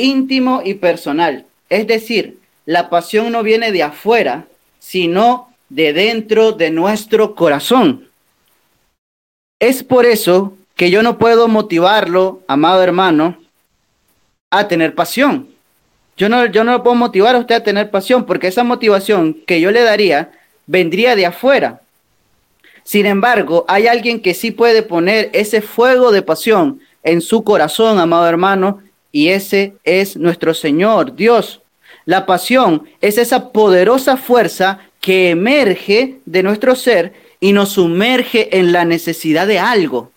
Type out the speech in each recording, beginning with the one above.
íntimo y personal. Es decir, la pasión no viene de afuera, sino de dentro de nuestro corazón. Es por eso que yo no puedo motivarlo, amado hermano, a tener pasión. Yo no, yo no puedo motivar a usted a tener pasión, porque esa motivación que yo le daría vendría de afuera. Sin embargo, hay alguien que sí puede poner ese fuego de pasión en su corazón, amado hermano, y ese es nuestro Señor, Dios. La pasión es esa poderosa fuerza que emerge de nuestro ser y nos sumerge en la necesidad de algo,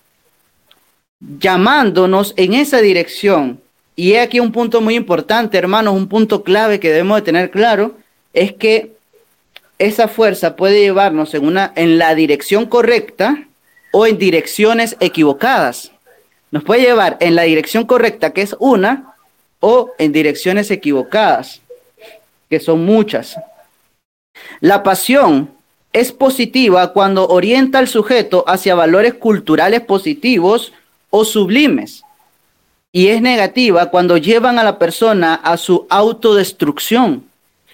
llamándonos en esa dirección. Y aquí un punto muy importante, hermanos, un punto clave que debemos de tener claro, es que esa fuerza puede llevarnos en, una, en la dirección correcta o en direcciones equivocadas. Nos puede llevar en la dirección correcta, que es una, o en direcciones equivocadas, que son muchas. La pasión es positiva cuando orienta al sujeto hacia valores culturales positivos o sublimes. Y es negativa cuando llevan a la persona a su autodestrucción.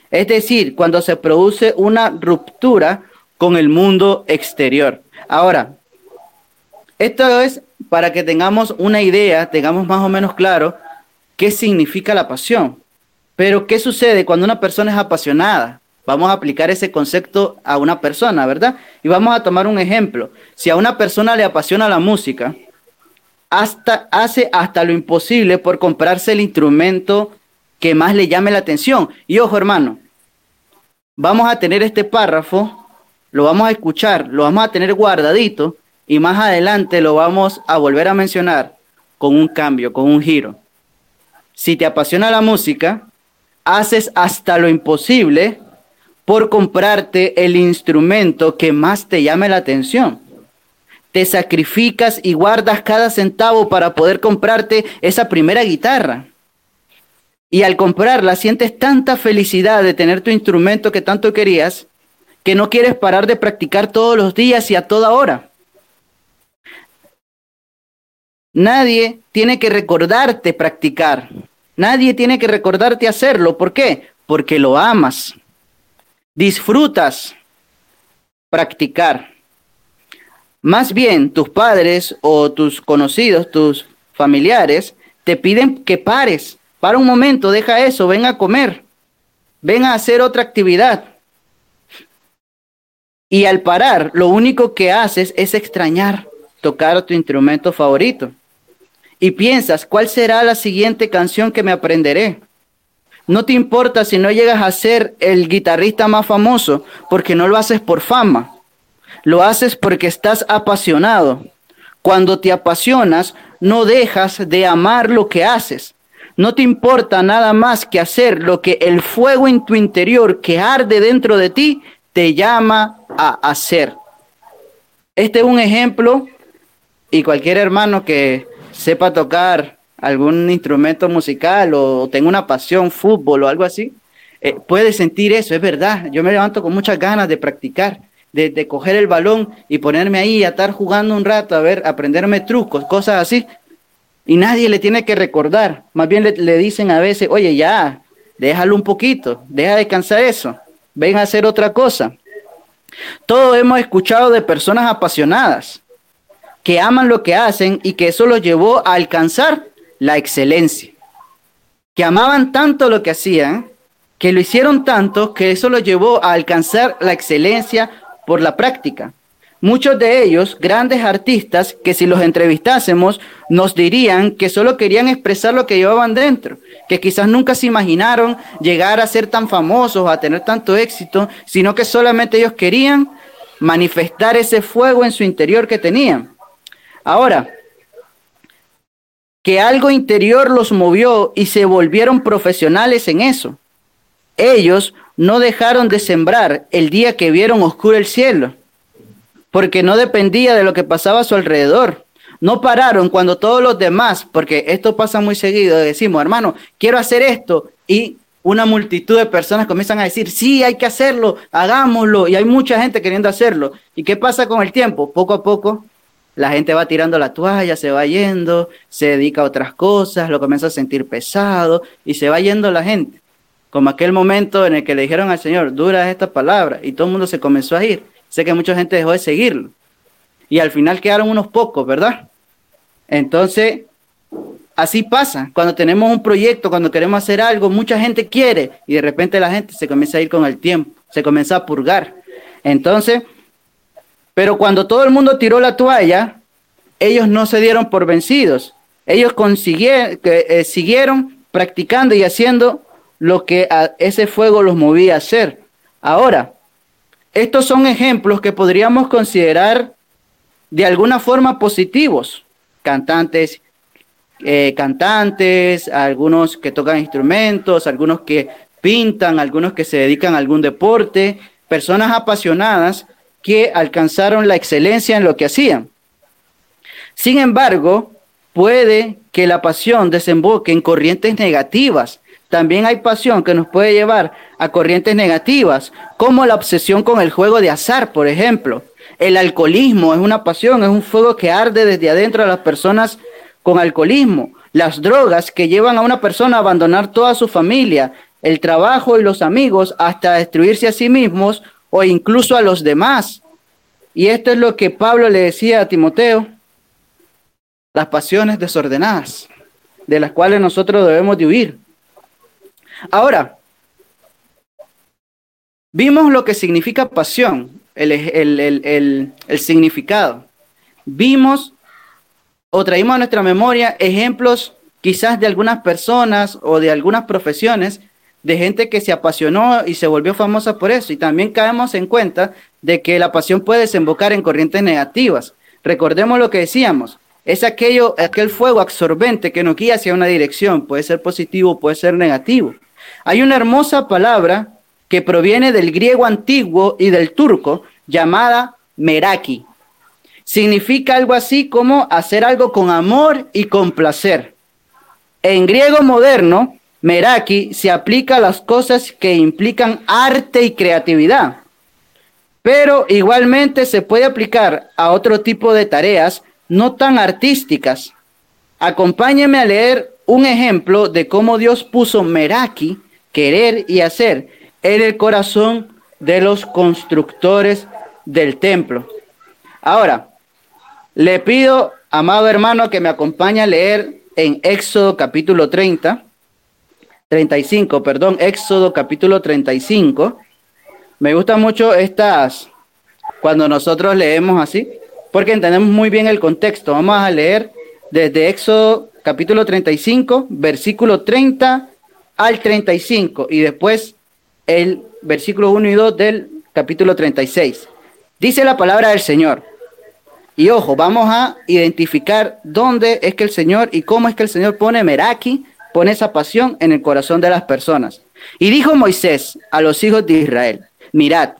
Es decir, cuando se produce una ruptura con el mundo exterior. Ahora, esto es para que tengamos una idea, tengamos más o menos claro qué significa la pasión. Pero, ¿qué sucede cuando una persona es apasionada? Vamos a aplicar ese concepto a una persona, ¿verdad? Y vamos a tomar un ejemplo. Si a una persona le apasiona la música, hasta, hace hasta lo imposible por comprarse el instrumento que más le llame la atención. Y ojo, hermano, vamos a tener este párrafo, lo vamos a escuchar, lo vamos a tener guardadito y más adelante lo vamos a volver a mencionar con un cambio, con un giro. Si te apasiona la música, haces hasta lo imposible por comprarte el instrumento que más te llame la atención. Te sacrificas y guardas cada centavo para poder comprarte esa primera guitarra. Y al comprarla sientes tanta felicidad de tener tu instrumento que tanto querías que no quieres parar de practicar todos los días y a toda hora. Nadie tiene que recordarte practicar. Nadie tiene que recordarte hacerlo. ¿Por qué? Porque lo amas. Disfrutas practicar. Más bien, tus padres o tus conocidos, tus familiares, te piden que pares. Para un momento, deja eso, ven a comer, ven a hacer otra actividad. Y al parar, lo único que haces es extrañar tocar tu instrumento favorito y piensas, ¿cuál será la siguiente canción que me aprenderé? No te importa si no llegas a ser el guitarrista más famoso, porque no lo haces por fama. Lo haces porque estás apasionado. Cuando te apasionas, no dejas de amar lo que haces. No te importa nada más que hacer lo que el fuego en tu interior que arde dentro de ti te llama a hacer. Este es un ejemplo y cualquier hermano que sepa tocar algún instrumento musical o tenga una pasión, fútbol o algo así, eh, puede sentir eso, es verdad. Yo me levanto con muchas ganas de practicar, de, coger el balón y ponerme ahí a estar jugando un rato, a ver, aprenderme trucos, cosas así. Y nadie le tiene que recordar. Más bien le, le dicen a veces, oye, ya, déjalo un poquito, deja de cansar eso, ven a hacer otra cosa. Todos hemos escuchado de personas apasionadas que aman lo que hacen y que eso los llevó a alcanzar la excelencia. Que amaban tanto lo que hacían, que lo hicieron tanto, que eso los llevó a alcanzar la excelencia por la práctica. Muchos de ellos, grandes artistas, que si los entrevistásemos, nos dirían que solo querían expresar lo que llevaban dentro, que quizás nunca se imaginaron llegar a ser tan famosos, a tener tanto éxito, sino que solamente ellos querían manifestar ese fuego en su interior que tenían. Ahora, que algo interior los movió y se volvieron profesionales en eso. Ellos no dejaron de sembrar el día que vieron oscuro el cielo, porque no dependía de lo que pasaba a su alrededor. No pararon cuando todos los demás, porque esto pasa muy seguido, decimos, hermano, quiero hacer esto, y una multitud de personas comienzan a decir, sí, hay que hacerlo, hagámoslo, y hay mucha gente queriendo hacerlo. ¿Y qué pasa con el tiempo? Poco a poco la gente va tirando la toalla, se va yendo, se dedica a otras cosas, lo comienza a sentir pesado y se va yendo la gente. Como aquel momento en el que le dijeron al Señor, dura esta palabra, y todo el mundo se comenzó a ir. Sé que mucha gente dejó de seguirlo. Y al final quedaron unos pocos, ¿verdad? Entonces, así pasa. Cuando tenemos un proyecto, cuando queremos hacer algo, mucha gente quiere y de repente la gente se comienza a ir con el tiempo, se comienza a purgar. Entonces, pero cuando todo el mundo tiró la toalla, ellos no se dieron por vencidos. Ellos eh, siguieron practicando y haciendo lo que a ese fuego los movía a hacer. Ahora, estos son ejemplos que podríamos considerar de alguna forma positivos. Cantantes, eh, cantantes, algunos que tocan instrumentos, algunos que pintan, algunos que se dedican a algún deporte, personas apasionadas que alcanzaron la excelencia en lo que hacían. Sin embargo, puede que la pasión desemboque en corrientes negativas también hay pasión que nos puede llevar a corrientes negativas, como la obsesión con el juego de azar, por ejemplo. El alcoholismo es una pasión, es un fuego que arde desde adentro de las personas con alcoholismo. Las drogas que llevan a una persona a abandonar toda su familia, el trabajo y los amigos hasta destruirse a sí mismos o incluso a los demás. Y esto es lo que Pablo le decía a Timoteo, las pasiones desordenadas, de las cuales nosotros debemos de huir. Ahora, vimos lo que significa pasión, el, significado. Vimos o traímos a nuestra memoria ejemplos quizás de algunas personas o de algunas profesiones de gente que se apasionó y se volvió famosa por eso. Y también caemos en cuenta de que la pasión puede desembocar en corrientes negativas. Recordemos lo que decíamos, es aquello, aquel fuego absorbente que nos guía hacia una dirección, puede ser positivo, puede ser negativo. Hay una hermosa palabra que proviene del griego antiguo y del turco llamada meraki. Significa algo así como hacer algo con amor y con placer. En griego moderno, meraki se aplica a las cosas que implican arte y creatividad, pero igualmente se puede aplicar a otro tipo de tareas no tan artísticas. Acompáñeme a leer un ejemplo de cómo Dios puso Meraki, querer y hacer, en el corazón de los constructores del templo. Ahora, le pido, amado hermano, que me acompañe a leer en Éxodo capítulo 30, 35, perdón, Éxodo capítulo 35. Me gustan mucho estas, cuando nosotros leemos así, porque entendemos muy bien el contexto. Vamos a leer desde Éxodo capítulo 35, versículo 30 al 35 y después el versículo 1 y 2 del capítulo 36. Dice la palabra del Señor. Y ojo, vamos a identificar dónde es que el Señor y cómo es que el Señor pone Meraki, pone esa pasión en el corazón de las personas. Y dijo Moisés a los hijos de Israel, mirad,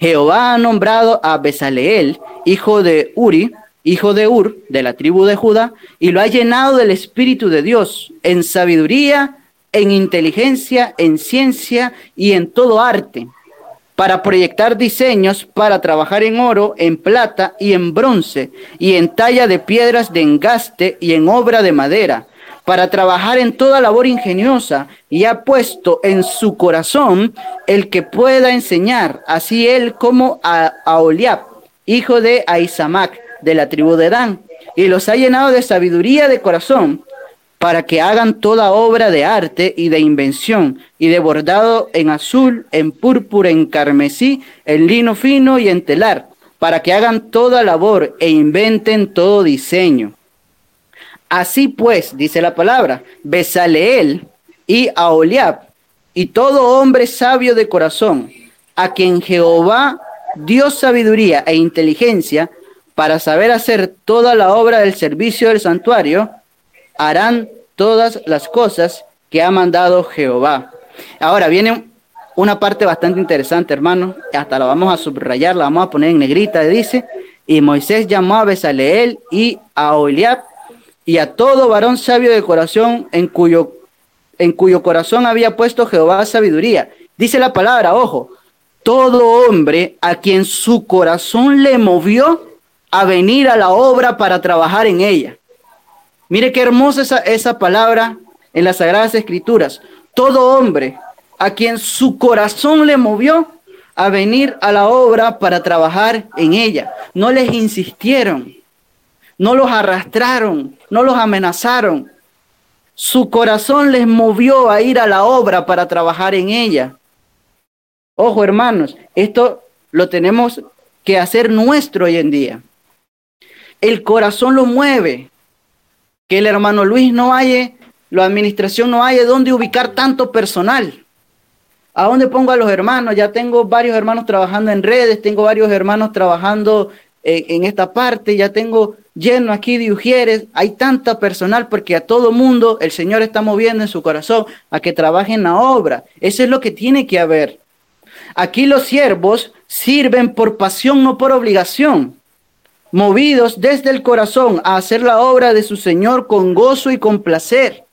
Jehová ha nombrado a Besaleel, hijo de Uri, hijo de Ur, de la tribu de Judá, y lo ha llenado del Espíritu de Dios, en sabiduría, en inteligencia, en ciencia y en todo arte, para proyectar diseños, para trabajar en oro, en plata y en bronce, y en talla de piedras de engaste y en obra de madera, para trabajar en toda labor ingeniosa, y ha puesto en su corazón el que pueda enseñar, así él como a, a Oliab, hijo de Aizamac, de la tribu de Dan, y los ha llenado de sabiduría de corazón para que hagan toda obra de arte y de invención, y de bordado en azul, en púrpura, en carmesí, en lino fino y en telar, para que hagan toda labor e inventen todo diseño. Así pues, dice la palabra, Besaleel y Aholiab, y todo hombre sabio de corazón, a quien Jehová dio sabiduría e inteligencia, para saber hacer toda la obra del servicio del santuario, harán todas las cosas que ha mandado Jehová. Ahora viene una parte bastante interesante, hermano, hasta la vamos a subrayar, la vamos a poner en negrita, dice, y Moisés llamó a Besaleel y a Oliab y a todo varón sabio de corazón en cuyo, en cuyo corazón había puesto Jehová sabiduría. Dice la palabra, ojo, todo hombre a quien su corazón le movió a venir a la obra para trabajar en ella. Mire qué hermosa esa, esa palabra en las Sagradas Escrituras. Todo hombre a quien su corazón le movió a venir a la obra para trabajar en ella. No les insistieron, no los arrastraron, no los amenazaron. Su corazón les movió a ir a la obra para trabajar en ella. Ojo, hermanos, esto lo tenemos que hacer nuestro hoy en día. El corazón lo mueve. Que el hermano Luis no haya, la administración no haya dónde ubicar tanto personal. ¿A dónde pongo a los hermanos? Ya tengo varios hermanos trabajando en redes, tengo varios hermanos trabajando en esta parte, ya tengo lleno aquí de ujieres, hay tanta personal porque a todo mundo el Señor está moviendo en su corazón a que trabajen la obra. Eso es lo que tiene que haber. Aquí los siervos sirven por pasión, no por obligación, movidos desde el corazón a hacer la obra de su Señor con gozo y con placer.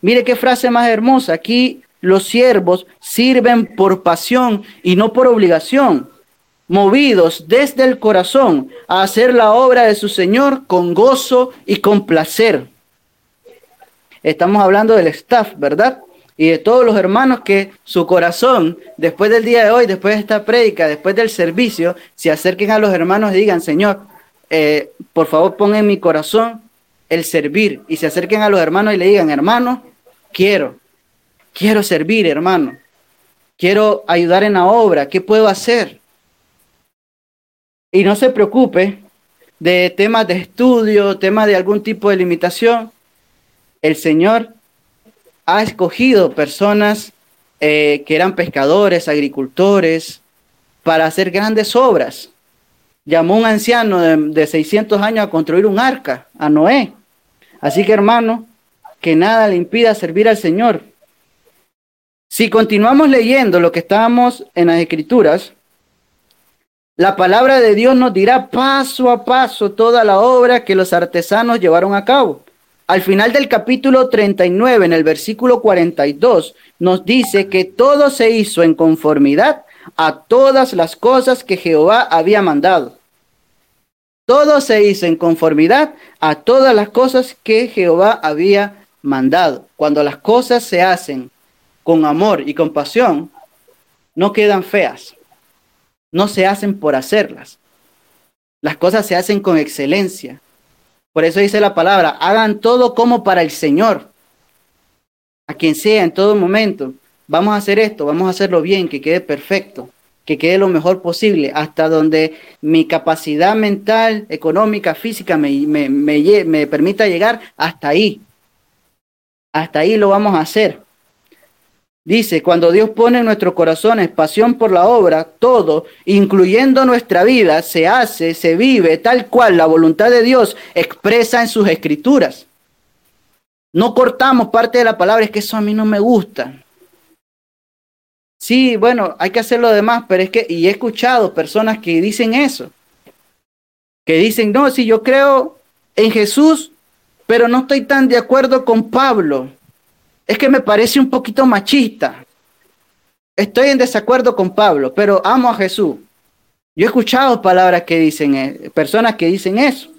Mire qué frase más hermosa. Aquí los siervos sirven por pasión y no por obligación, movidos desde el corazón a hacer la obra de su Señor con gozo y con placer. Estamos hablando del staff, ¿verdad? y de todos los hermanos que su corazón, después del día de hoy, después de esta prédica, después del servicio, se acerquen a los hermanos y digan, Señor, eh, por favor pon en mi corazón el servir. Y se acerquen a los hermanos y le digan, hermano, quiero, quiero servir, hermano. Quiero ayudar en la obra. ¿Qué puedo hacer? Y no se preocupe de temas de estudio, temas de algún tipo de limitación. El Señor ha escogido personas eh, que eran pescadores, agricultores, para hacer grandes obras. Llamó un anciano de, de 600 años a construir un arca, a Noé. Así que hermano, que nada le impida servir al Señor. Si continuamos leyendo lo que estábamos en las escrituras, la palabra de Dios nos dirá paso a paso toda la obra que los artesanos llevaron a cabo. Al final del capítulo 39, en el versículo 42, nos dice que todo se hizo en conformidad a todas las cosas que Jehová había mandado. Todo se hizo en conformidad a todas las cosas que Jehová había mandado. Cuando las cosas se hacen con amor y compasión, no quedan feas. No se hacen por hacerlas. Las cosas se hacen con excelencia. Por eso dice la palabra, hagan todo como para el Señor, a quien sea en todo momento. Vamos a hacer esto, vamos a hacerlo bien, que quede perfecto, que quede lo mejor posible, hasta donde mi capacidad mental, económica, física me, me, me, me permita llegar, hasta ahí. Hasta ahí lo vamos a hacer. Dice, cuando Dios pone en nuestros corazones pasión por la obra, todo, incluyendo nuestra vida, se hace, se vive tal cual la voluntad de Dios expresa en sus escrituras. No cortamos parte de la palabra, es que eso a mí no me gusta. Sí, bueno, hay que hacer lo demás, pero es que, y he escuchado personas que dicen eso, que dicen, no, si yo creo en Jesús, pero no estoy tan de acuerdo con Pablo es que me parece un poquito machista. Estoy en desacuerdo con Pablo, pero amo a Jesús. Yo he escuchado palabras que dicen, eh, personas que dicen eso.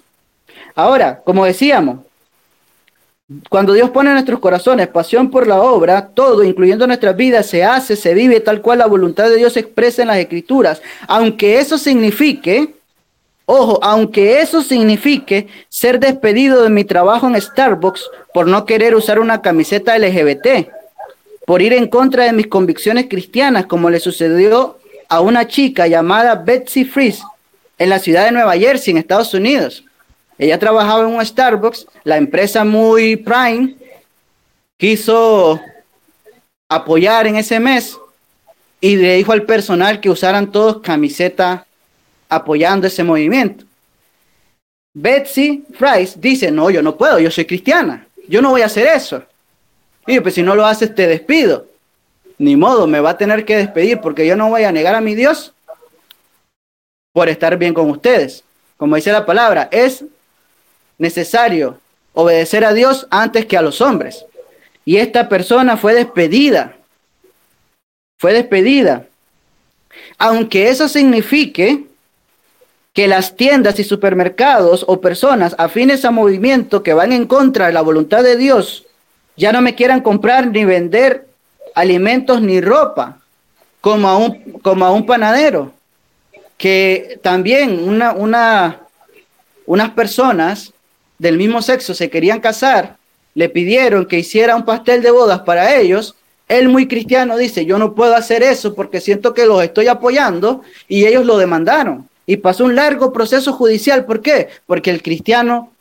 Ahora, como decíamos, cuando Dios pone en nuestros corazones pasión por la obra, todo, incluyendo nuestras vidas, se hace, se vive tal cual la voluntad de Dios se expresa en las escrituras. Aunque eso signifique Ojo, aunque eso signifique ser despedido de mi trabajo en Starbucks por no querer usar una camiseta LGBT, por ir en contra de mis convicciones cristianas, como le sucedió a una chica llamada Betsy Freeze en la ciudad de Nueva Jersey, en Estados Unidos. Ella trabajaba en un Starbucks, la empresa muy prime quiso apoyar en ese mes y le dijo al personal que usaran todos camiseta apoyando ese movimiento. Betsy Price dice, no, yo no puedo, yo soy cristiana, yo no voy a hacer eso. Y pues si no lo haces, te despido. Ni modo, me va a tener que despedir porque yo no voy a negar a mi Dios por estar bien con ustedes. Como dice la palabra, es necesario obedecer a Dios antes que a los hombres. Y esta persona fue despedida. Fue despedida. Aunque eso signifique que las tiendas y supermercados o personas afines a movimiento que van en contra de la voluntad de Dios ya no me quieran comprar ni vender alimentos ni ropa como a un, como a un panadero. Que también una, una, unas personas del mismo sexo se querían casar, le pidieron que hiciera un pastel de bodas para ellos. Él muy cristiano dice, yo no puedo hacer eso porque siento que los estoy apoyando y ellos lo demandaron. Y pasó un largo proceso judicial. ¿Por qué? Porque el cristiano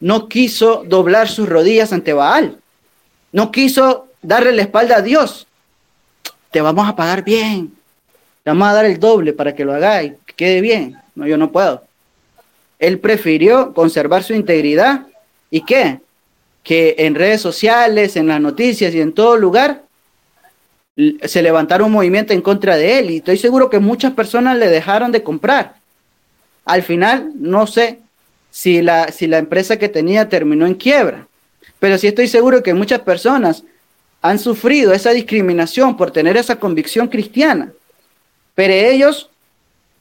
no quiso doblar sus rodillas ante Baal. No quiso darle la espalda a Dios. Te vamos a pagar bien. Te vamos a dar el doble para que lo hagáis, que quede bien. No, yo no puedo. Él prefirió conservar su integridad. ¿Y qué? Que en redes sociales, en las noticias y en todo lugar se levantaron un movimiento en contra de él. Y estoy seguro que muchas personas le dejaron de comprar. Al final, no sé si la, si la empresa que tenía terminó en quiebra, pero sí estoy seguro que muchas personas han sufrido esa discriminación por tener esa convicción cristiana. Pero ellos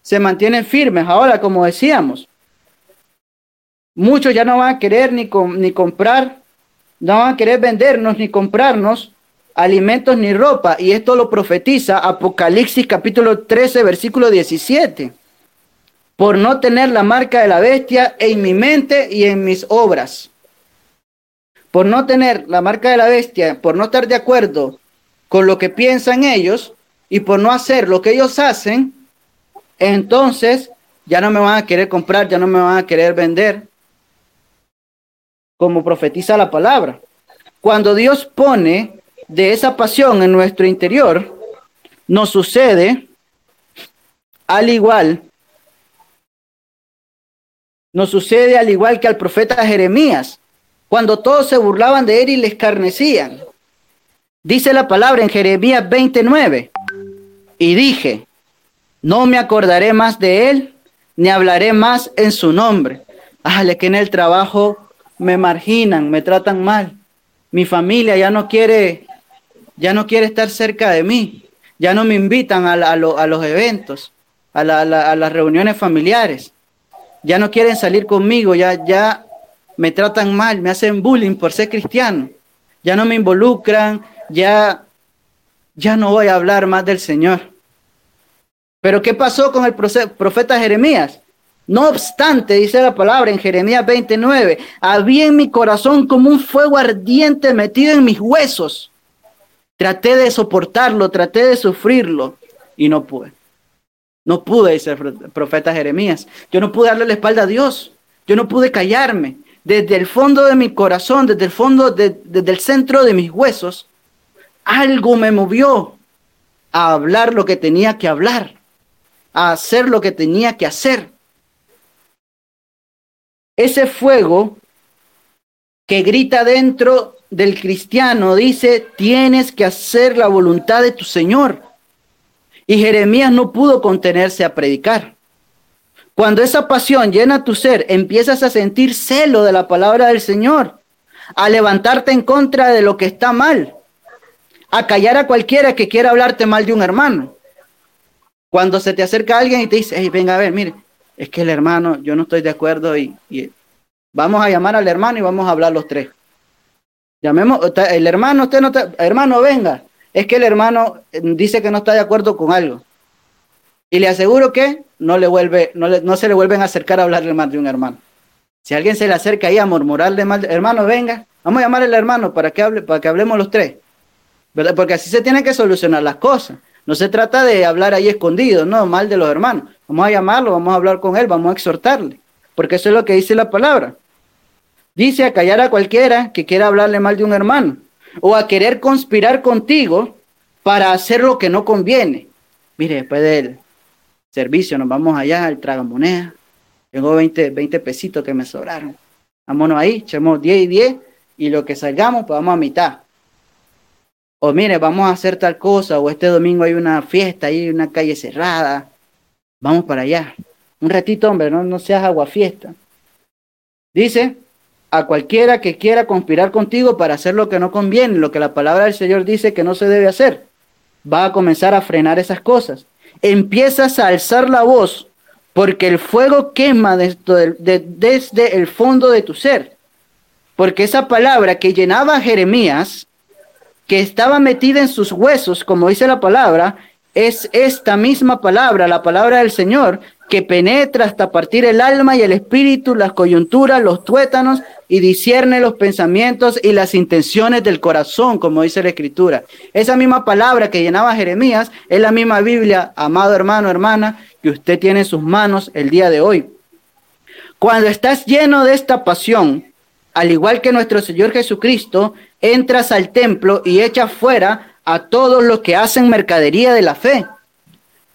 se mantienen firmes. Ahora, como decíamos, Muchos ya no van a querer ni, ni comprar, no van a querer vendernos ni comprarnos alimentos ni ropa. Y esto lo profetiza Apocalipsis capítulo 13, versículo 17. Por no tener la marca de la bestia en mi mente y en mis obras. Por no tener la marca de la bestia, por no estar de acuerdo con lo que piensan ellos y por no hacer lo que ellos hacen, entonces ya no me van a querer comprar, ya no me van a querer vender, como profetiza la palabra. Cuando Dios pone de esa pasión en nuestro interior, nos sucede al igual, nos sucede al igual que al profeta Jeremías, cuando todos se burlaban de él y le escarnecían. Dice la palabra en Jeremías 29, y dije, no me acordaré más de él, ni hablaré más en su nombre. Ájale que en el trabajo me marginan, me tratan mal. Mi familia ya no quiere, ya no quiere estar cerca de mí. Ya no me invitan a, los eventos, a, las reuniones familiares. Ya no quieren salir conmigo, ya, ya me tratan mal, me hacen bullying por ser cristiano. Ya no me involucran, ya, ya no voy a hablar más del Señor. Pero ¿qué pasó con el profeta Jeremías? No obstante, dice la palabra en Jeremías 29, había en mi corazón como un fuego ardiente metido en mis huesos. Traté de soportarlo, traté de sufrirlo y no pude. No pude, dice el profeta Jeremías. Yo no pude darle la espalda a Dios. Yo no pude callarme. Desde el fondo de mi corazón, desde el fondo, desde el centro de mis huesos, algo me movió a hablar lo que tenía que hablar, a hacer lo que tenía que hacer ese fuego que grita dentro del cristiano dice, tienes que hacer la voluntad de tu Señor. Y Jeremías no pudo contenerse a predicar. Cuando esa pasión llena tu ser, empiezas a sentir celo de la palabra del Señor, a levantarte en contra de lo que está mal, a callar a cualquiera que quiera hablarte mal de un hermano. Cuando se te acerca alguien y te dice, hey, venga a ver, mire, es que el hermano, yo no estoy de acuerdo y, vamos a llamar al hermano y vamos a hablar los tres. Llamemos, el hermano, usted no está, hermano, venga. Es que el hermano eh, dice que no está de acuerdo con algo. Y le aseguro que no, le vuelve, no, se le vuelven a acercar a hablarle mal de un hermano. Si alguien se le acerca ahí a murmurarle mal, hermano, venga, vamos a llamar al hermano para que, hable, para que hablemos los tres. ¿verdad? Porque así se tienen que solucionar las cosas. No se trata de hablar ahí escondido, no, mal de los hermanos. Vamos a llamarlo, vamos a hablar con él, vamos a exhortarle, porque eso es lo que dice la palabra. Dice a callar a cualquiera que quiera hablarle mal de un hermano o a querer conspirar contigo para hacer lo que no conviene. Mire, después del servicio nos vamos allá al tragamoneda. Tengo 20, 20 pesitos que me sobraron. Vámonos ahí, echemos 10 y 10 y lo que salgamos, pues vamos a mitad o mire, vamos a hacer tal cosa, o este domingo hay una fiesta, hay una calle cerrada, vamos para allá. Un ratito, hombre, no, no seas agua fiesta. Dice, a cualquiera que quiera conspirar contigo para hacer lo que no conviene, lo que la palabra del Señor dice que no se debe hacer, va a comenzar a frenar esas cosas. Empiezas a alzar la voz porque el fuego quema desde, el fondo de tu ser. Porque esa palabra que llenaba a Jeremías, que estaba metida en sus huesos, como dice la palabra, es esta misma palabra, la palabra del Señor, que penetra hasta partir el alma y el espíritu, las coyunturas, los tuétanos, y discierne los pensamientos y las intenciones del corazón, como dice la Escritura. Esa misma palabra que llenaba Jeremías es la misma Biblia, amado hermano, hermana, que usted tiene en sus manos el día de hoy. Cuando estás lleno de esta pasión, al igual que nuestro Señor Jesucristo, entras al templo y echas fuera a todos los que hacen mercadería de la fe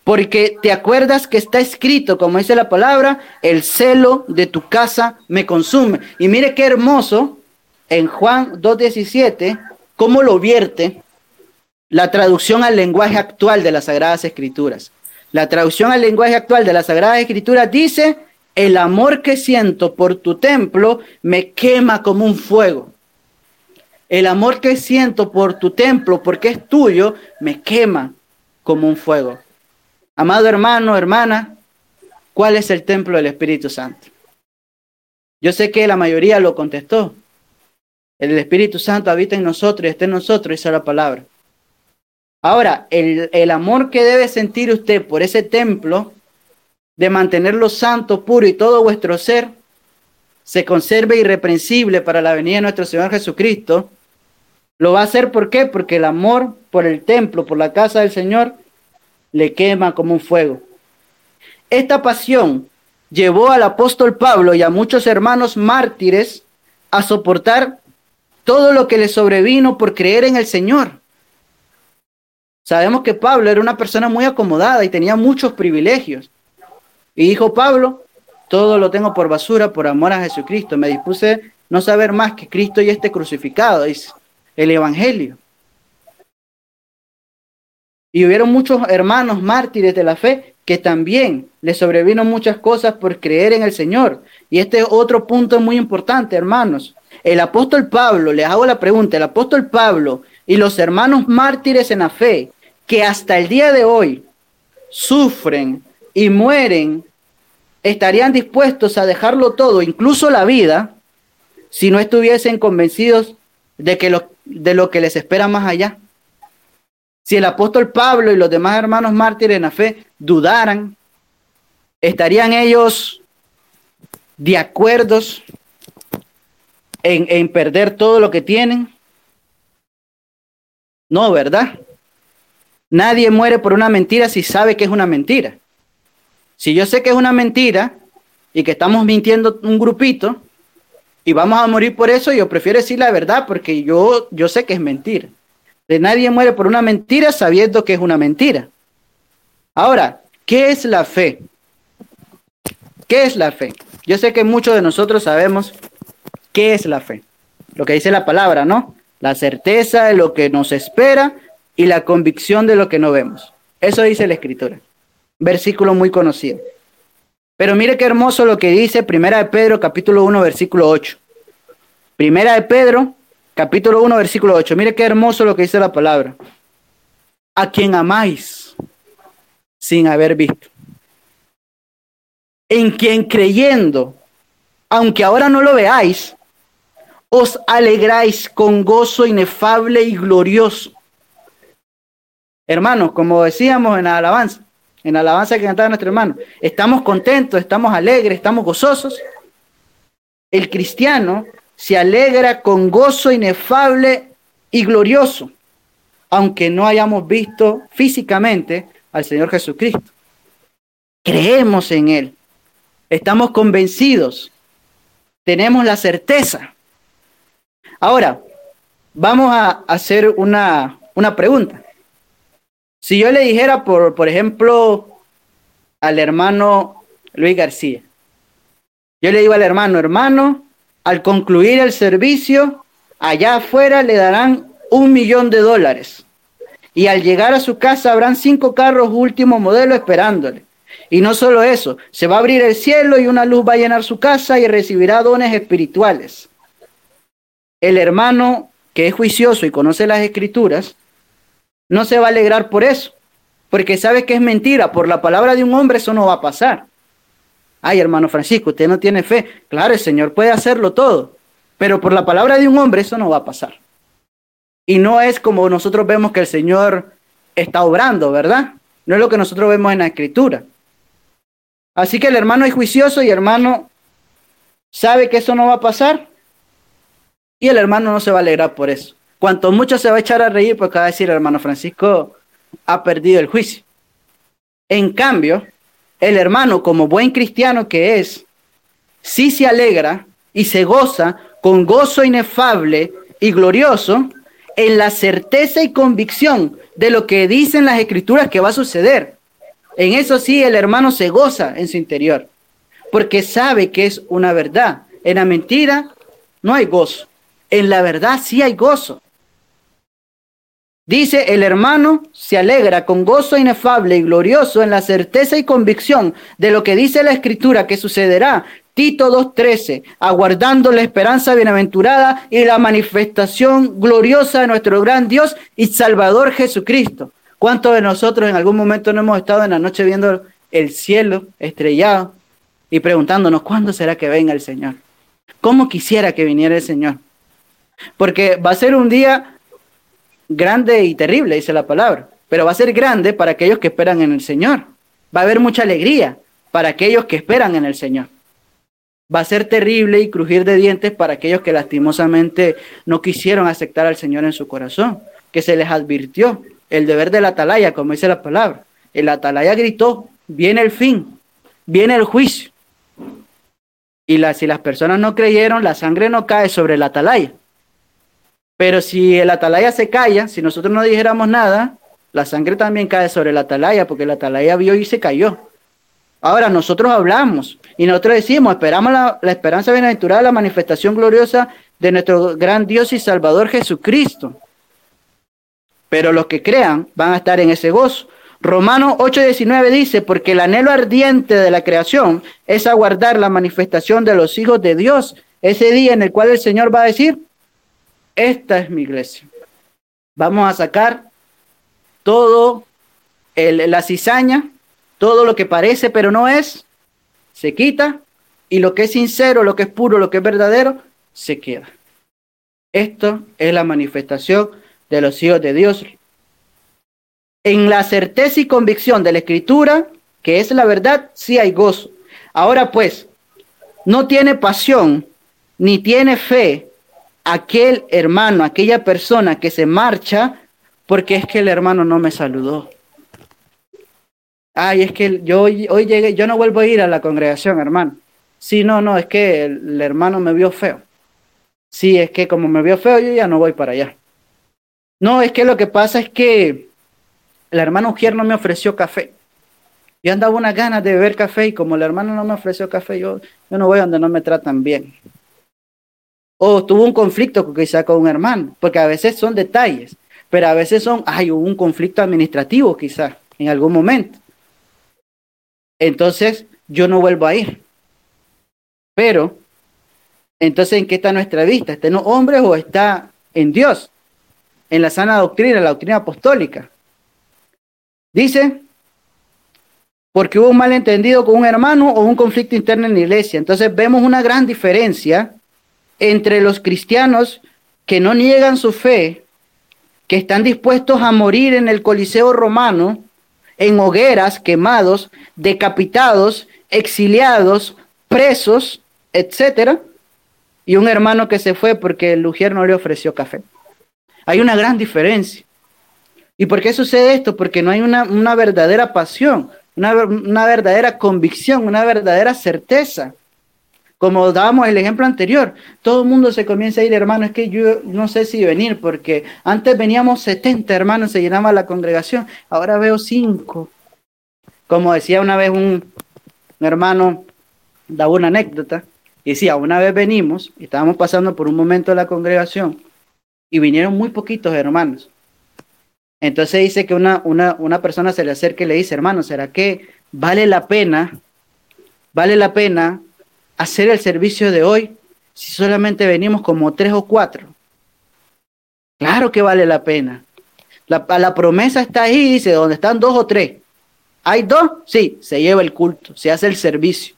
porque te acuerdas que está escrito, como dice la palabra, el celo de tu casa me consume. Y mire qué hermoso en Juan 2.17, cómo lo vierte la traducción al lenguaje actual de las Sagradas Escrituras. La traducción al lenguaje actual de las Sagradas Escrituras dice, el amor que siento por tu templo me quema como un fuego. El amor que siento por tu templo, porque es tuyo, me quema como un fuego. Amado hermano, hermana, ¿cuál es el templo del Espíritu Santo? Yo sé que la mayoría lo contestó. El Espíritu Santo habita en nosotros y está en nosotros, esa es la palabra. Ahora, el, el amor que debe sentir usted por ese templo, de mantenerlo santo, puro y todo vuestro ser, se conserve irreprensible para la venida de nuestro Señor Jesucristo, lo va a hacer ¿por qué? Porque el amor por el templo, por la casa del Señor, le quema como un fuego. Esta pasión llevó al apóstol Pablo y a muchos hermanos mártires a soportar todo lo que les sobrevino por creer en el Señor. Sabemos que Pablo era una persona muy acomodada y tenía muchos privilegios. Y dijo Pablo, todo lo tengo por basura por amor a Jesucristo. Me dispuse no saber más que Cristo y este crucificado, es el Evangelio. Y hubieron muchos hermanos mártires de la fe que también les sobrevino muchas cosas por creer en el Señor. Y este es otro punto muy importante, hermanos. El apóstol Pablo, les hago la pregunta, el apóstol Pablo y los hermanos mártires en la fe, que hasta el día de hoy sufren y mueren, estarían dispuestos a dejarlo todo, incluso la vida, si no estuviesen convencidos de, que lo, de lo que les espera más allá. Si el apóstol Pablo y los demás hermanos mártires en la fe dudaran, ¿estarían ellos de acuerdo en, perder todo lo que tienen? No, ¿verdad? Nadie muere por una mentira si sabe que es una mentira. Si yo sé que es una mentira y que estamos mintiendo un grupito y vamos a morir por eso, yo prefiero decir la verdad porque yo, yo sé que es mentira. De nadie muere por una mentira sabiendo que es una mentira. Ahora, ¿qué es la fe? ¿Qué es la fe? Yo sé que muchos de nosotros sabemos qué es la fe. Lo que dice la palabra, ¿no? La certeza de lo que nos espera y la convicción de lo que no vemos. Eso dice la escritura. Versículo muy conocido. Pero mire qué hermoso lo que dice Primera de Pedro capítulo 1 versículo 8. Primera de Pedro capítulo 1, versículo 8. Mire qué hermoso lo que dice la palabra. A quien amáis sin haber visto. En quien creyendo, aunque ahora no lo veáis, os alegráis con gozo inefable y glorioso. Hermanos, como decíamos en la alabanza, en la alabanza que cantaba nuestro hermano, estamos contentos, estamos alegres, estamos gozosos. El cristiano se alegra con gozo inefable y glorioso, aunque no hayamos visto físicamente al Señor Jesucristo. Creemos en Él, estamos convencidos, tenemos la certeza. Ahora, vamos a hacer una, una pregunta. Si yo le dijera, por, por ejemplo, al hermano Luis García, yo le digo al hermano, hermano, al concluir el servicio, allá afuera le darán un millón de dólares. Y al llegar a su casa habrán cinco carros último modelo esperándole. Y no solo eso, se va a abrir el cielo y una luz va a llenar su casa y recibirá dones espirituales. El hermano que es juicioso y conoce las escrituras, no se va a alegrar por eso, porque sabe que es mentira. Por la palabra de un hombre eso no va a pasar. Ay, hermano Francisco, usted no tiene fe. Claro, el Señor puede hacerlo todo, pero por la palabra de un hombre eso no va a pasar. Y no es como nosotros vemos que el Señor está obrando, ¿verdad? No es lo que nosotros vemos en la escritura. Así que el hermano es juicioso y el hermano sabe que eso no va a pasar y el hermano no se va a alegrar por eso. Cuanto mucho se va a echar a reír porque va a decir, hermano Francisco ha perdido el juicio. En cambio, el hermano, como buen cristiano que es, sí se alegra y se goza con gozo inefable y glorioso en la certeza y convicción de lo que dicen las escrituras que va a suceder. En eso sí el hermano se goza en su interior, porque sabe que es una verdad. En la mentira no hay gozo, en la verdad sí hay gozo. Dice, el hermano se alegra con gozo inefable y glorioso en la certeza y convicción de lo que dice la escritura que sucederá. Tito 2.13, aguardando la esperanza bienaventurada y la manifestación gloriosa de nuestro gran Dios y Salvador Jesucristo. ¿Cuántos de nosotros en algún momento no hemos estado en la noche viendo el cielo estrellado y preguntándonos cuándo será que venga el Señor? ¿Cómo quisiera que viniera el Señor? Porque va a ser un día grande y terrible, dice la palabra, pero va a ser grande para aquellos que esperan en el Señor. Va a haber mucha alegría para aquellos que esperan en el Señor. Va a ser terrible y crujir de dientes para aquellos que lastimosamente no quisieron aceptar al Señor en su corazón, que se les advirtió el deber de la atalaya, como dice la palabra. El atalaya gritó, viene el fin, viene el juicio. Y si las personas no creyeron, la sangre no cae sobre la atalaya. Pero si el atalaya se calla, si nosotros no dijéramos nada, la sangre también cae sobre la atalaya, porque la atalaya vio y se cayó. Ahora nosotros hablamos y nosotros decimos, esperamos la, la esperanza bienaventurada, la manifestación gloriosa de nuestro gran Dios y Salvador Jesucristo. Pero los que crean van a estar en ese gozo. Romanos 8:19 dice, porque el anhelo ardiente de la creación es aguardar la manifestación de los hijos de Dios, ese día en el cual el Señor va a decir, esta es mi iglesia. Vamos a sacar todo la cizaña, todo lo que parece pero no es, se quita y lo que es sincero, lo que es puro, lo que es verdadero, se queda. Esto es la manifestación de los hijos de Dios. En la certeza y convicción de la escritura, que es la verdad, sí hay gozo. Ahora pues, no tiene pasión ni tiene fe aquel hermano, aquella persona que se marcha porque es que el hermano no me saludó. Ay, es que yo hoy, llegué, yo no vuelvo a ir a la congregación, hermano. Sí, no, no, es que el, hermano me vio feo. Sí, es que como me vio feo, yo ya no voy para allá. No, es que lo que pasa es que el hermano Ujier no me ofreció café. Yo andaba unas ganas de beber café y como el hermano no me ofreció café, yo, yo no voy donde no me tratan bien o tuvo un conflicto quizá con un hermano, porque a veces son detalles, pero a veces son, hay un conflicto administrativo quizá en algún momento. Entonces, yo no vuelvo a ir. Pero, entonces, ¿en qué está nuestra vista? ¿Está en los hombres o está en Dios? En la sana doctrina, la doctrina apostólica. Dice, porque hubo un malentendido con un hermano o un conflicto interno en la iglesia. Entonces vemos una gran diferencia entre los cristianos que no niegan su fe, que están dispuestos a morir en el Coliseo romano, en hogueras, quemados, decapitados, exiliados, presos, etcétera, y un hermano que se fue porque el Lugier no le ofreció café. Hay una gran diferencia. ¿Y por qué sucede esto? Porque no hay una, una verdadera pasión, una, una verdadera convicción, una verdadera certeza. Como dábamos el ejemplo anterior, todo el mundo se comienza a ir, hermano, es que yo no sé si venir, porque antes veníamos 70 hermanos, se llenaba la congregación, ahora veo 5. Como decía una vez un, hermano, daba una anécdota, y decía, una vez venimos, y estábamos pasando por un momento de la congregación, y vinieron muy poquitos hermanos. Entonces dice que una, una, una persona se le acerca y le dice, hermano, ¿será que vale la pena, vale la pena hacer el servicio de hoy si solamente venimos como tres o cuatro? Claro que vale la pena. La, la promesa está ahí, dice, donde están dos o tres. ¿Hay dos? Sí, se lleva el culto, se hace el servicio.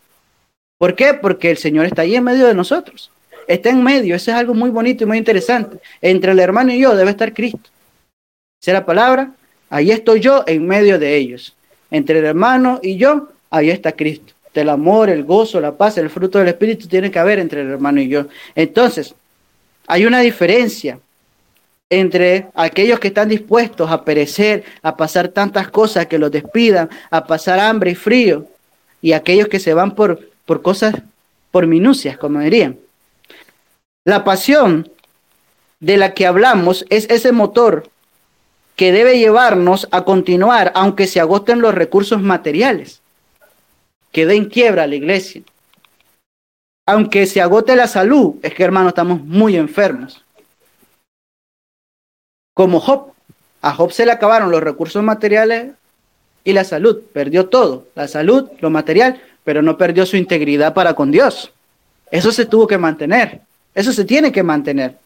¿Por qué? Porque el Señor está ahí en medio de nosotros. Está en medio, eso es algo muy bonito y muy interesante. Entre el hermano y yo debe estar Cristo. Esa la palabra, ahí estoy yo en medio de ellos. Entre el hermano y yo, ahí está Cristo. El amor, el gozo, la paz, el fruto del Espíritu tiene que haber entre el hermano y yo. Entonces, hay una diferencia entre aquellos que están dispuestos a perecer, a pasar tantas cosas que los despidan, a pasar hambre y frío, y aquellos que se van por, por cosas, por minucias, como dirían. La pasión de la que hablamos es ese motor que debe llevarnos a continuar aunque se agoten los recursos materiales. Quedó en quiebra la iglesia. Aunque se agote la salud, es que hermano, estamos muy enfermos como Job. A Job se le acabaron los recursos materiales y la salud. Perdió todo, la salud, lo material, pero no perdió su integridad para con Dios. Eso se tuvo que mantener. Eso se tiene que mantener.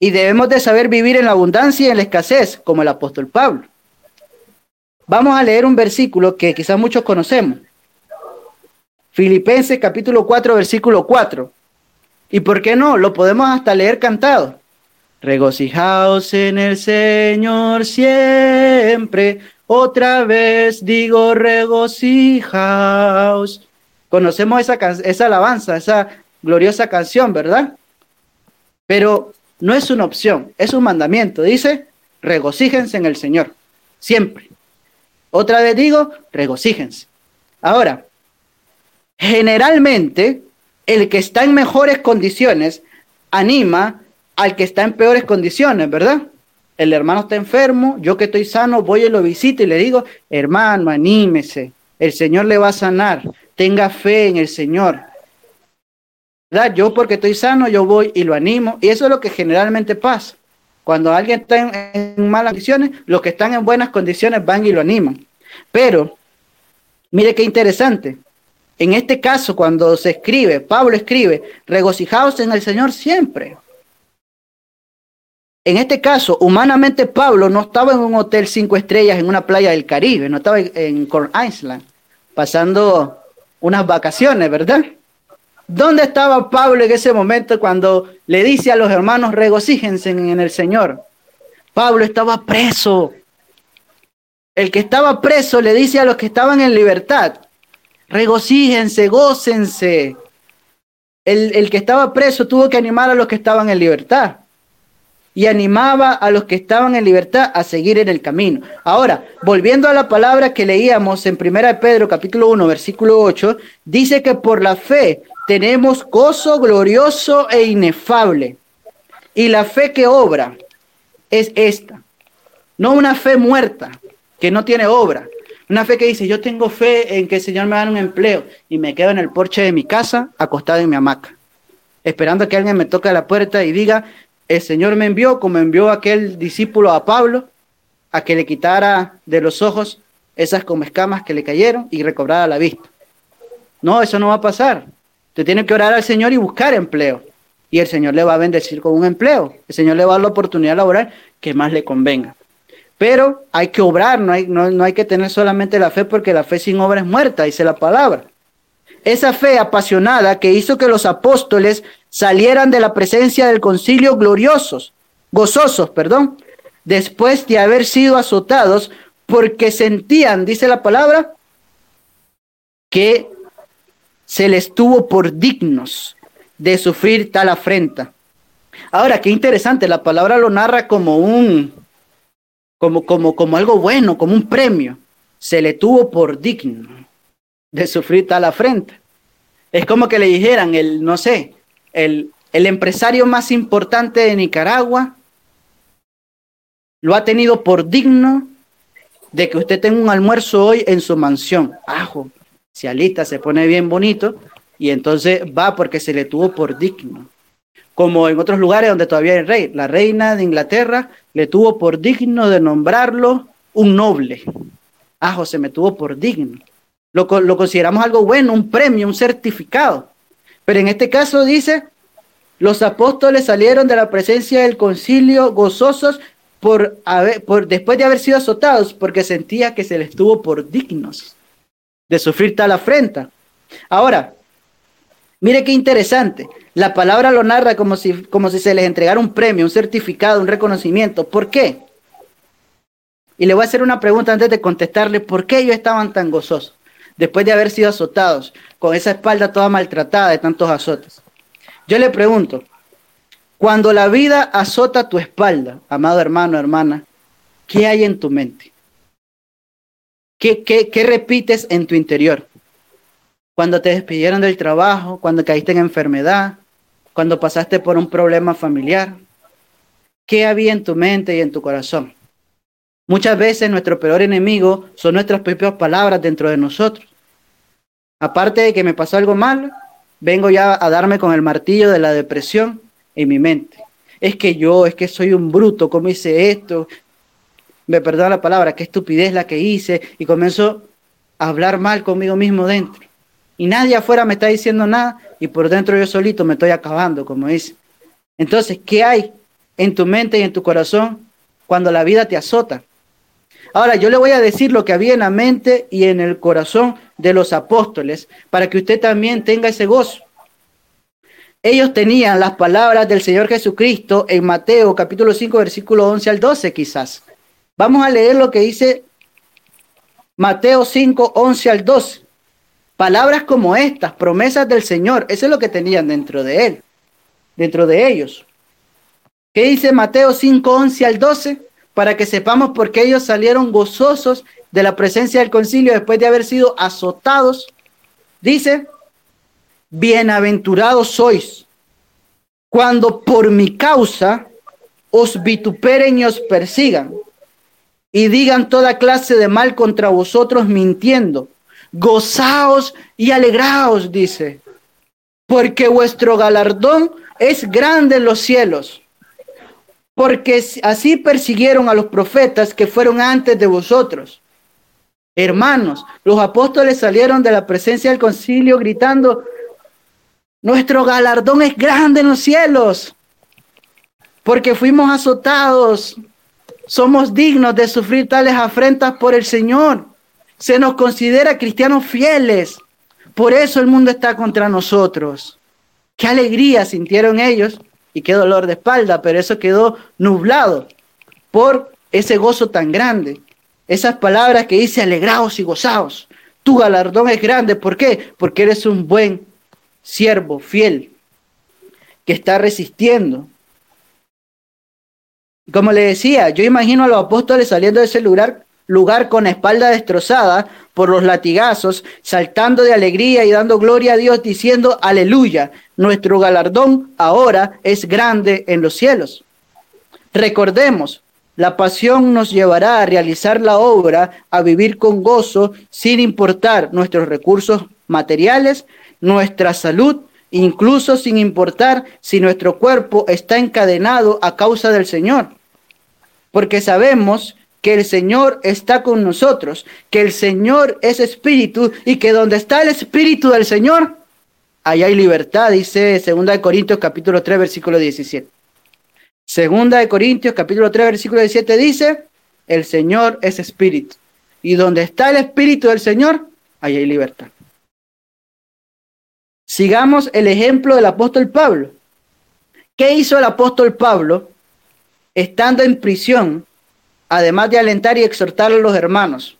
Y debemos de saber vivir en la abundancia y en la escasez, como el apóstol Pablo. Vamos a leer un versículo que quizás muchos conocemos. Filipenses capítulo 4, versículo 4. ¿Y por qué no? Lo podemos hasta leer cantado. Regocijaos en el Señor siempre. Otra vez digo regocijaos. Conocemos esa, esa alabanza, esa gloriosa canción, ¿verdad? Pero no es una opción, es un mandamiento. Dice, regocíjense en el Señor, siempre. Otra vez digo, regocíjense. Ahora, generalmente, el que está en mejores condiciones anima al que está en peores condiciones, ¿verdad? El hermano está enfermo, yo que estoy sano, voy y lo visito y le digo, hermano, anímese, el Señor le va a sanar, tenga fe en el Señor. ¿Verdad? Yo porque estoy sano, yo voy y lo animo. Y eso es lo que generalmente pasa. Cuando alguien está en, en malas condiciones, los que están en buenas condiciones van y lo animan. Pero, mire qué interesante. En este caso, cuando se escribe, Pablo escribe, regocijaos en el Señor siempre. En este caso, humanamente Pablo no estaba en un hotel cinco estrellas en una playa del Caribe, no estaba en Corn Island, pasando unas vacaciones, ¿verdad? ¿Dónde estaba Pablo en ese momento cuando le dice a los hermanos, regocíjense en el Señor? Pablo estaba preso. El que estaba preso le dice a los que estaban en libertad, regocíjense, gócense. El, el que estaba preso tuvo que animar a los que estaban en libertad y animaba a los que estaban en libertad a seguir en el camino. Ahora, volviendo a la palabra que leíamos en 1 Pedro capítulo 1 versículo 8, dice que por la fe tenemos gozo glorioso e inefable. Y la fe que obra es esta, no una fe muerta que no tiene obra, una fe que dice, yo tengo fe en que el Señor me da un empleo y me quedo en el porche de mi casa acostado en mi hamaca, esperando que alguien me toque la puerta y diga, el Señor me envió, como envió aquel discípulo a Pablo, a que le quitara de los ojos esas como escamas que le cayeron y recobrara la vista. No, eso no va a pasar. Usted tiene que orar al Señor y buscar empleo. Y el Señor le va a bendecir con un empleo. El Señor le va a dar la oportunidad laboral que más le convenga. Pero hay que obrar, no hay, no, no hay que tener solamente la fe porque la fe sin obra es muerta, dice la palabra. Esa fe apasionada que hizo que los apóstoles salieran de la presencia del concilio gloriosos, gozosos, perdón, después de haber sido azotados porque sentían, dice la palabra, que se les tuvo por dignos de sufrir tal afrenta. Ahora, qué interesante, la palabra lo narra como un, como, como, como algo bueno, como un premio. Se le tuvo por digno de sufrir tal afrenta. Es como que le dijeran, el, no sé, el, empresario más importante de Nicaragua lo ha tenido por digno de que usted tenga un almuerzo hoy en su mansión. Ajo, si alista se pone bien bonito y entonces va porque se le tuvo por digno. Como en otros lugares donde todavía hay rey. La reina de Inglaterra le tuvo por digno de nombrarlo un noble. Ajo, se me tuvo por digno. Lo, lo consideramos algo bueno, un premio, un certificado. Pero en este caso dice, los apóstoles salieron de la presencia del concilio gozosos por, por después de haber sido azotados, porque sentía que se les tuvo por dignos de sufrir tal afrenta. Ahora, Mire qué interesante. La palabra lo narra como si, como si se les entregara un premio, un certificado, un reconocimiento. ¿Por qué? Y le voy a hacer una pregunta antes de contestarle, ¿por qué ellos estaban tan gozosos? Después de haber sido azotados, con esa espalda toda maltratada de tantos azotes. Yo le pregunto, cuando la vida azota tu espalda, amado hermano, hermana, ¿qué hay en tu mente? ¿Qué, qué, qué repites en tu interior? Cuando te despidieron del trabajo, cuando caíste en enfermedad, cuando pasaste por un problema familiar, ¿qué había en tu mente y en tu corazón? Muchas veces nuestro peor enemigo son nuestras propias palabras dentro de nosotros. Aparte de que me pasó algo mal, vengo ya a darme con el martillo de la depresión en mi mente. Es que yo, es que soy un bruto, ¿cómo hice esto? Me perdona la palabra, qué estupidez la que hice. Y comienzo a hablar mal conmigo mismo dentro. Y nadie afuera me está diciendo nada y por dentro yo solito me estoy acabando, como dice. Entonces, ¿qué hay en tu mente y en tu corazón cuando la vida te azota? Ahora, yo le voy a decir lo que había en la mente y en el corazón de los apóstoles para que usted también tenga ese gozo. Ellos tenían las palabras del Señor Jesucristo en Mateo capítulo 5 versículo 11 al 12 quizás. Vamos a leer lo que dice Mateo 5, 11 al 12. Palabras como estas, promesas del Señor, eso es lo que tenían dentro de él, dentro de ellos. ¿Qué dice Mateo 5, 11 al 12? para que sepamos por qué ellos salieron gozosos de la presencia del concilio después de haber sido azotados. Dice, bienaventurados sois cuando por mi causa os vituperen y os persigan y digan toda clase de mal contra vosotros mintiendo. Gozaos y alegraos, dice, porque vuestro galardón es grande en los cielos porque así persiguieron a los profetas que fueron antes de vosotros. Hermanos, los apóstoles salieron de la presencia del concilio gritando, nuestro galardón es grande en los cielos, porque fuimos azotados, somos dignos de sufrir tales afrentas por el Señor. Se nos considera cristianos fieles, por eso el mundo está contra nosotros. Qué alegría sintieron ellos y qué dolor de espalda, pero eso quedó nublado por ese gozo tan grande. Esas palabras que dice alegraos y gozaos. Tu galardón es grande. ¿Por qué? Porque eres un buen siervo fiel que está resistiendo. Como le decía, yo imagino a los apóstoles saliendo de ese lugar lugar con espalda destrozada por los latigazos, saltando de alegría y dando gloria a Dios, diciendo, aleluya, nuestro galardón ahora es grande en los cielos. Recordemos, la pasión nos llevará a realizar la obra, a vivir con gozo, sin importar nuestros recursos materiales, nuestra salud, incluso sin importar si nuestro cuerpo está encadenado a causa del Señor. Porque sabemos que el Señor está con nosotros, que el Señor es espíritu y que donde está el espíritu del Señor, ahí hay libertad, dice 2 de Corintios capítulo 3 versículo 17. Segunda de Corintios capítulo 3 versículo 17 dice, el Señor es espíritu y donde está el espíritu del Señor, ahí hay libertad. Sigamos el ejemplo del apóstol Pablo. ¿Qué hizo el apóstol Pablo estando en prisión además de alentar y exhortar a los hermanos.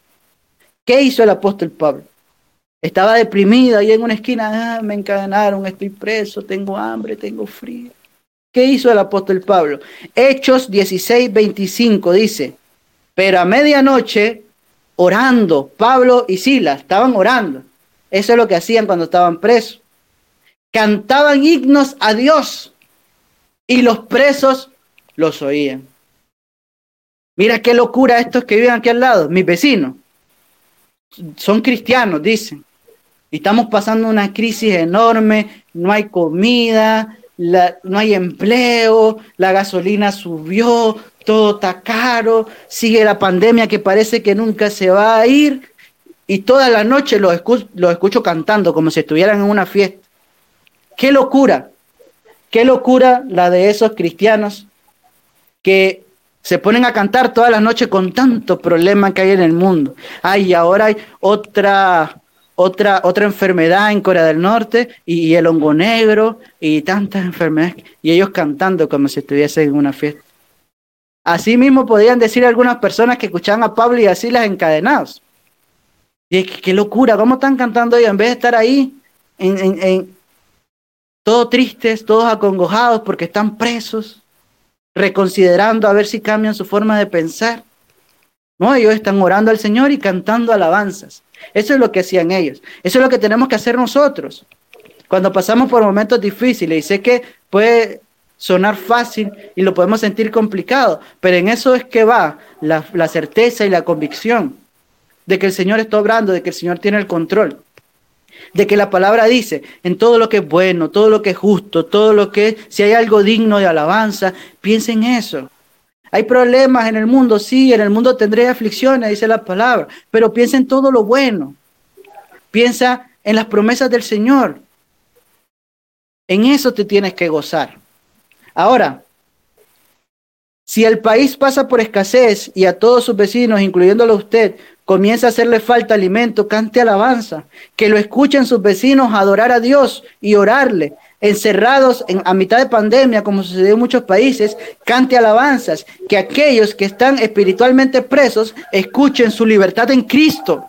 ¿Qué hizo el apóstol Pablo? Estaba deprimido ahí en una esquina, ah, me encadenaron, estoy preso, tengo hambre, tengo frío. ¿Qué hizo el apóstol Pablo? Hechos 16, 25 dice, pero a medianoche, orando, Pablo y Silas estaban orando. Eso es lo que hacían cuando estaban presos. Cantaban himnos a Dios y los presos los oían. Mira qué locura estos que viven aquí al lado, mis vecinos. Son cristianos, dicen. Y estamos pasando una crisis enorme, no hay comida, no hay empleo, la gasolina subió, todo está caro, sigue la pandemia que parece que nunca se va a ir. Y toda la noche los los escucho cantando como si estuvieran en una fiesta. Qué locura, qué locura la de esos cristianos que se ponen a cantar todas las noches con tanto problema que hay en el mundo. Ay, ahora hay otra, otra, otra enfermedad en Corea del Norte y, el hongo negro y tantas enfermedades y ellos cantando como si estuviesen en una fiesta. Así mismo podían decir algunas personas que escuchaban a Pablo y así las encadenados. Y es que, qué locura, ¿cómo están cantando ellos? En vez de estar ahí, en, en, en, todos tristes, todos acongojados porque están presos, reconsiderando a ver si cambian su forma de pensar. No, ellos están orando al Señor y cantando alabanzas. Eso es lo que hacían ellos. Eso es lo que tenemos que hacer nosotros. Cuando pasamos por momentos difíciles, y sé que puede sonar fácil y lo podemos sentir complicado, pero en eso es que va la, la certeza y la convicción de que el Señor está obrando, de que el Señor tiene el control, de que la palabra dice en todo lo que es bueno, todo lo que es justo, todo lo que si hay algo digno de alabanza, piensa en eso. Hay problemas en el mundo, sí, en el mundo tendré aflicciones, dice la palabra, pero piensa en todo lo bueno. Piensa en las promesas del Señor. En eso te tienes que gozar. Ahora, si el país pasa por escasez y a todos sus vecinos, incluyéndolo a usted, comienza a hacerle falta alimento, cante alabanza, que lo escuchen sus vecinos adorar a Dios y orarle, encerrados en, a mitad de pandemia, como sucedió en muchos países, cante alabanzas, que aquellos que están espiritualmente presos escuchen su libertad en Cristo.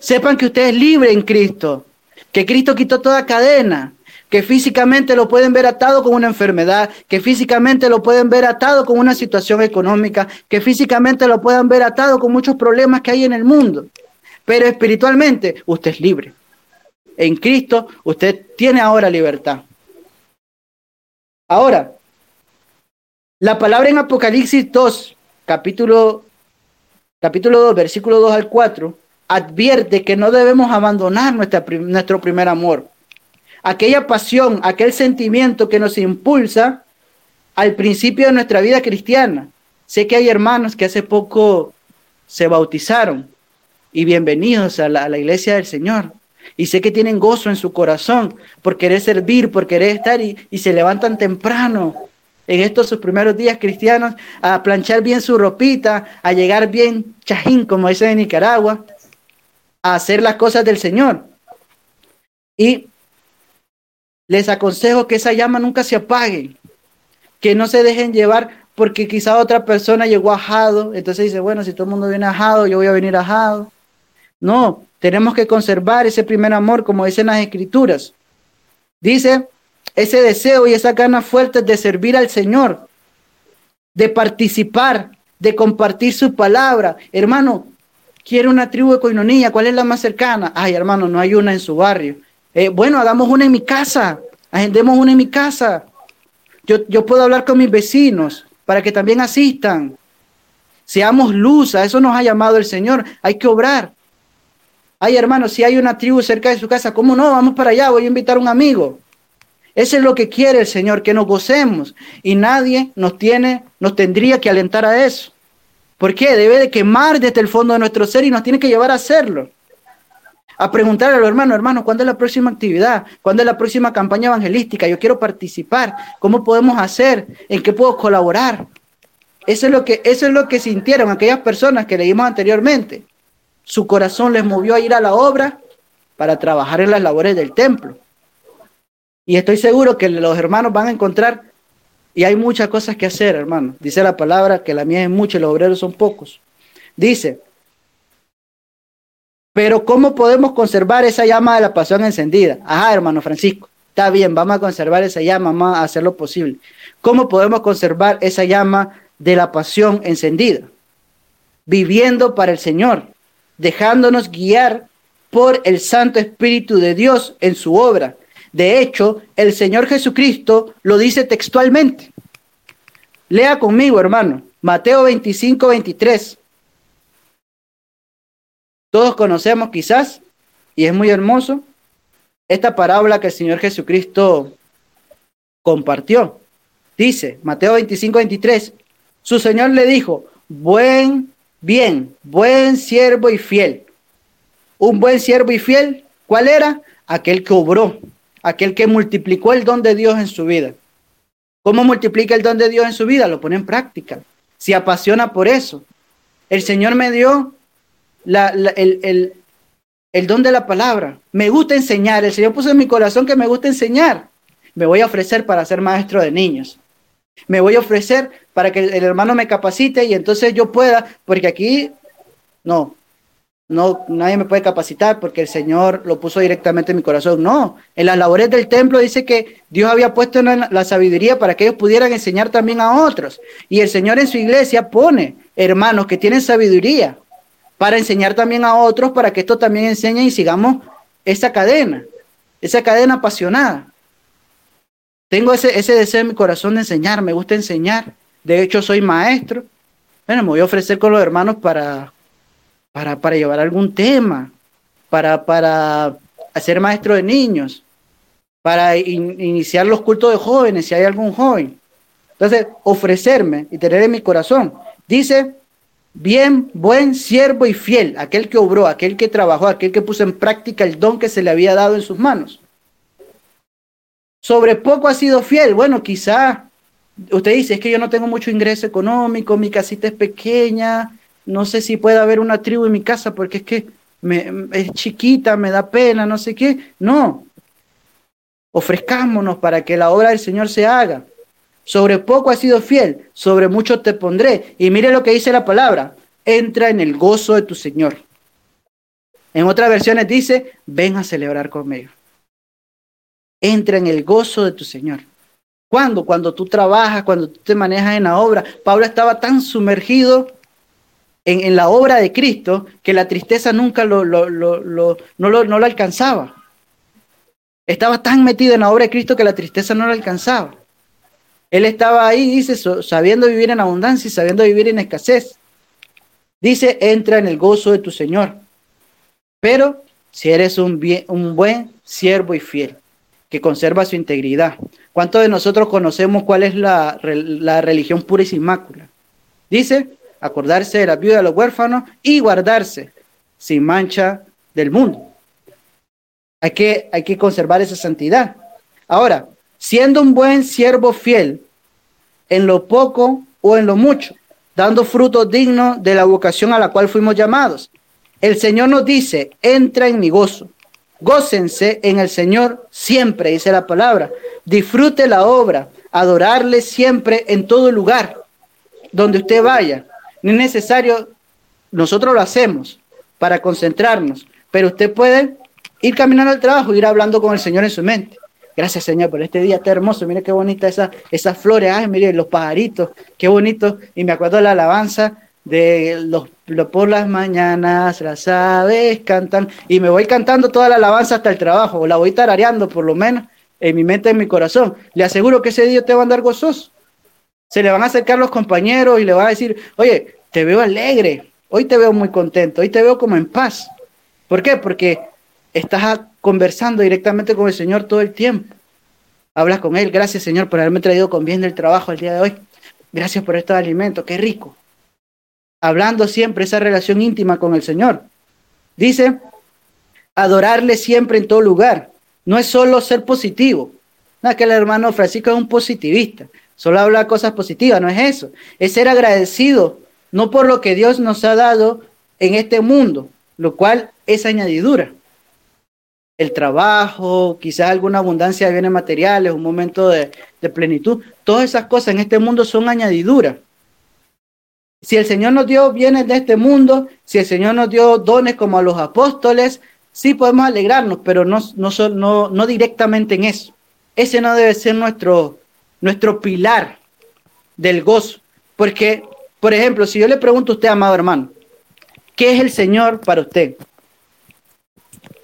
Sepan que usted es libre en Cristo, que Cristo quitó toda cadena, que físicamente lo pueden ver atado con una enfermedad, que físicamente lo pueden ver atado con una situación económica, que físicamente lo puedan ver atado con muchos problemas que hay en el mundo. Pero espiritualmente usted es libre en Cristo, usted tiene ahora libertad. Ahora, la palabra en Apocalipsis 2, capítulo, capítulo 2, versículo 2 al 4, advierte que no debemos abandonar nuestra, nuestro primer amor. Aquella pasión, aquel sentimiento que nos impulsa al principio de nuestra vida cristiana. Sé que hay hermanos que hace poco se bautizaron y bienvenidos a la, iglesia del Señor. Y sé que tienen gozo en su corazón por querer servir, por querer estar y, se levantan temprano en estos sus primeros días cristianos a planchar bien su ropita, a llegar bien chajín, como dicen en Nicaragua, a hacer las cosas del Señor. Y les aconsejo que esa llama nunca se apague, que no se dejen llevar porque quizá otra persona llegó ajado, entonces dice, bueno, si todo el mundo viene ajado, yo voy a venir ajado. No, tenemos que conservar ese primer amor, como dicen las escrituras. Dice, ese deseo y esa ganas fuertes de servir al Señor, de participar, de compartir su palabra. Hermano, quiere una tribu de coinonía, ¿cuál es la más cercana? Ay, hermano, no hay una en su barrio. Eh, bueno, hagamos una en mi casa, agendemos una en mi casa. Yo, yo puedo hablar con mis vecinos para que también asistan. Seamos luz, a eso nos ha llamado el Señor. Hay que obrar. Ay, hermano, si hay una tribu cerca de su casa, ¿cómo no? Vamos para allá, voy a invitar a un amigo. Eso es lo que quiere el Señor, que nos gocemos. Y nadie nos tiene, nos tendría que alentar a eso. ¿Por qué? Debe de quemar desde el fondo de nuestro ser y nos tiene que llevar a hacerlo. A preguntarle a los hermanos, hermanos, ¿cuándo es la próxima actividad? ¿Cuándo es la próxima campaña evangelística? Yo quiero participar. ¿Cómo podemos hacer? ¿En qué puedo colaborar? Eso es lo que, eso es lo que sintieron aquellas personas que leímos anteriormente su corazón les movió a ir a la obra para trabajar en las labores del templo. Y estoy seguro que los hermanos van a encontrar, y hay muchas cosas que hacer, hermano. Dice la palabra que la mía es mucha y los obreros son pocos. Dice, pero ¿cómo podemos conservar esa llama de la pasión encendida? Ajá, hermano Francisco, está bien, vamos a conservar esa llama, vamos a hacer lo posible. ¿Cómo podemos conservar esa llama de la pasión encendida? Viviendo para el Señor dejándonos guiar por el Santo Espíritu de Dios en su obra. De hecho, el Señor Jesucristo lo dice textualmente. Lea conmigo, hermano, Mateo 25, 23. Todos conocemos quizás, y es muy hermoso, esta parábola que el Señor Jesucristo compartió. Dice, Mateo 25, 23, su Señor le dijo, buen Bien, buen siervo y fiel. Un buen siervo y fiel, ¿cuál era? Aquel que obró, aquel que multiplicó el don de Dios en su vida. ¿Cómo multiplica el don de Dios en su vida? Lo pone en práctica. Se apasiona por eso. El Señor me dio el, el don de la palabra. Me gusta enseñar. El Señor puso en mi corazón que me gusta enseñar. Me voy a ofrecer para ser maestro de niños. Me voy a ofrecer para que el hermano me capacite y entonces yo pueda, porque aquí no, no, nadie me puede capacitar porque el Señor lo puso directamente en mi corazón. No, en las labores del templo dice que Dios había puesto en la sabiduría para que ellos pudieran enseñar también a otros. Y el Señor en su iglesia pone hermanos que tienen sabiduría para enseñar también a otros, para que esto también enseñe y sigamos esa cadena, esa cadena apasionada. Tengo ese, ese deseo en mi corazón de enseñar, me gusta enseñar. De hecho, soy maestro. Bueno, me voy a ofrecer con los hermanos para, para, para llevar algún tema, para, para hacer maestro de niños, para iniciar los cultos de jóvenes, si hay algún joven. Entonces, ofrecerme y tener en mi corazón. Dice, bien, buen, siervo y fiel, aquel que obró, aquel que trabajó, aquel que puso en práctica el don que se le había dado en sus manos. Sobre poco ha sido fiel. Bueno, quizá usted dice, es que yo no tengo mucho ingreso económico, mi casita es pequeña, no sé si puede haber una tribu en mi casa porque es que me, es chiquita, me da pena, no sé qué. No, ofrezcámonos para que la obra del Señor se haga. Sobre poco has sido fiel, sobre mucho te pondré. Y mire lo que dice la palabra, entra en el gozo de tu Señor. En otras versiones dice, ven a celebrar conmigo. Entra en el gozo de tu Señor. ¿Cuándo? Cuando tú trabajas, cuando tú te manejas en la obra. Pablo estaba tan sumergido en, la obra de Cristo que la tristeza nunca lo, no, lo, no lo alcanzaba. Estaba tan metido en la obra de Cristo que la tristeza no lo alcanzaba. Él estaba ahí, dice, sabiendo vivir en abundancia y sabiendo vivir en escasez. Dice, entra en el gozo de tu Señor. Pero si eres un, bien, un buen siervo y fiel, que conserva su integridad. ¿Cuántos de nosotros conocemos cuál es la, la religión pura y sin mácula? Dice, acordarse de la viuda de los huérfanos y guardarse sin mancha del mundo. Hay que, hay que conservar esa santidad. Ahora, siendo un buen siervo fiel en lo poco o en lo mucho, dando fruto digno de la vocación a la cual fuimos llamados. El Señor nos dice, entra en mi gozo. Gócense en el Señor siempre, dice la palabra. Disfrute la obra, adorarle siempre en todo lugar, donde usted vaya. No es necesario, nosotros lo hacemos para concentrarnos, pero usted puede ir caminando al trabajo, ir hablando con el Señor en su mente. Gracias, Señor, por este día tan hermoso. Mire qué bonita esa, esas flores. Ay, mire los pajaritos, qué bonito. Y me acuerdo la alabanza de los, por las mañanas, las aves cantan. Y me voy cantando toda la alabanza hasta el trabajo. O la voy tarareando, por lo menos, en mi mente, en mi corazón. Le aseguro que ese día te va a andar gozoso. Se le van a acercar los compañeros y le van a decir, oye, te veo alegre. Hoy te veo muy contento. Hoy te veo como en paz. ¿Por qué? Porque estás conversando directamente con el Señor todo el tiempo. Hablas con Él, gracias Señor por haberme traído con bien del trabajo el día de hoy. Gracias por estos alimentos, qué rico. Hablando siempre esa relación íntima con el Señor. Dice, adorarle siempre en todo lugar. No es solo ser positivo. No, que el hermano Francisco es un positivista. Solo habla cosas positivas, no es eso. Es ser agradecido, no por lo que Dios nos ha dado en este mundo, lo cual es añadidura el trabajo, quizás alguna abundancia de bienes materiales, un momento de, plenitud. Todas esas cosas en este mundo son añadiduras. Si el Señor nos dio bienes de este mundo, si el Señor nos dio dones como a los apóstoles, sí podemos alegrarnos, pero no, no, no, directamente en eso. Ese no debe ser nuestro, nuestro pilar del gozo. Porque, por ejemplo, si yo le pregunto a usted, amado hermano, ¿qué es el Señor para usted?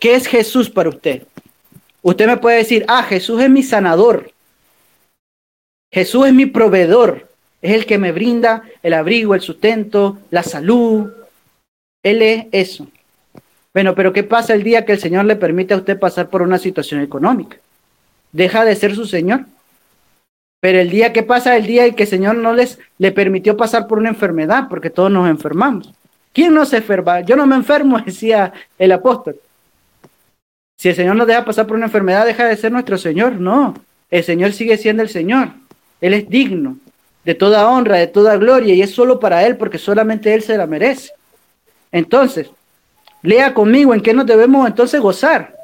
¿Qué es Jesús para usted? Usted me puede decir, ah, Jesús es mi sanador. Jesús es mi proveedor. Es el que me brinda el abrigo, el sustento, la salud. Él es eso. Bueno, pero ¿qué pasa el día que el Señor le permite a usted pasar por una situación económica? ¿Deja de ser su Señor? Pero el día que pasa, el día en que el Señor no les le permitió pasar por una enfermedad, porque todos nos enfermamos. ¿Quién no se enferma? Yo no me enfermo, decía el apóstol. Si el Señor nos deja pasar por una enfermedad, deja de ser nuestro Señor. No, el Señor sigue siendo el Señor. Él es digno de toda honra, de toda gloria, y es solo para Él, porque solamente Él se la merece. Entonces, Lea conmigo en qué nos debemos entonces gozar.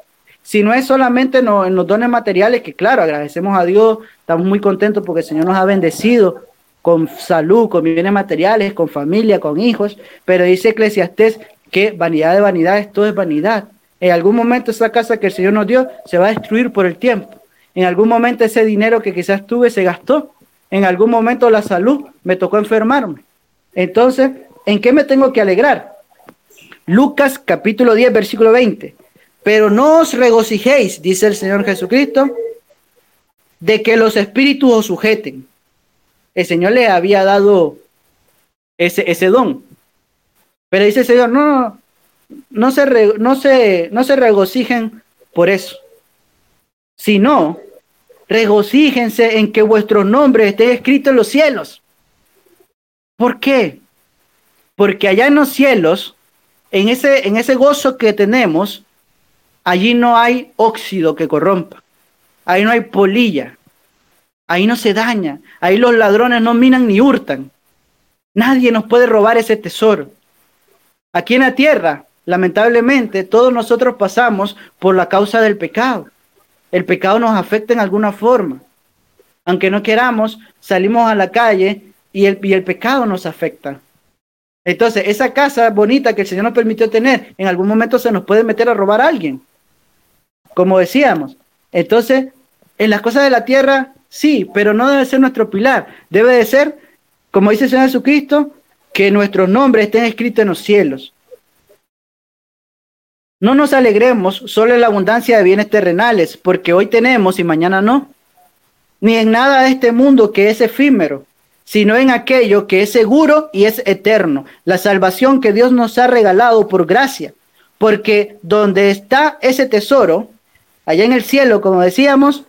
Si no es solamente en los dones materiales, que claro, agradecemos a Dios, estamos muy contentos porque el Señor nos ha bendecido con salud, con bienes materiales, con familia, con hijos, pero dice Eclesiastés que vanidad de vanidades, todo es vanidad. En algún momento esa casa que el Señor nos dio se va a destruir por el tiempo. En algún momento ese dinero que quizás tuve se gastó. En algún momento la salud me tocó enfermarme. Entonces, ¿en qué me tengo que alegrar? Lucas capítulo 10, versículo 20. Pero no os regocijéis, dice el Señor Jesucristo, de que los espíritus os sujeten. El Señor le había dado ese, ese don. Pero dice el Señor, no, no, no se, no se, no se regocijen por eso, sino regocíjense en que vuestro nombre esté escrito en los cielos. ¿Por qué? Porque allá en los cielos, en ese, en ese gozo que tenemos, allí no hay óxido que corrompa, ahí no hay polilla, ahí no se daña, ahí los ladrones no minan ni hurtan. Nadie nos puede robar ese tesoro. Aquí en la tierra lamentablemente todos nosotros pasamos por la causa del pecado. El pecado nos afecta en alguna forma. Aunque no queramos, salimos a la calle y el, y el pecado nos afecta. Entonces, esa casa bonita que el Señor nos permitió tener, en algún momento se nos puede meter a robar a alguien. Como decíamos. Entonces, en las cosas de la tierra, sí, pero no debe ser nuestro pilar. Debe de ser, como dice el Señor Jesucristo, que nuestros nombres estén escritos en los cielos. No nos alegremos solo en la abundancia de bienes terrenales, porque hoy tenemos y mañana no, ni en nada de este mundo que es efímero, sino en aquello que es seguro y es eterno, la salvación que Dios nos ha regalado por gracia, porque donde está ese tesoro, allá en el cielo, como decíamos,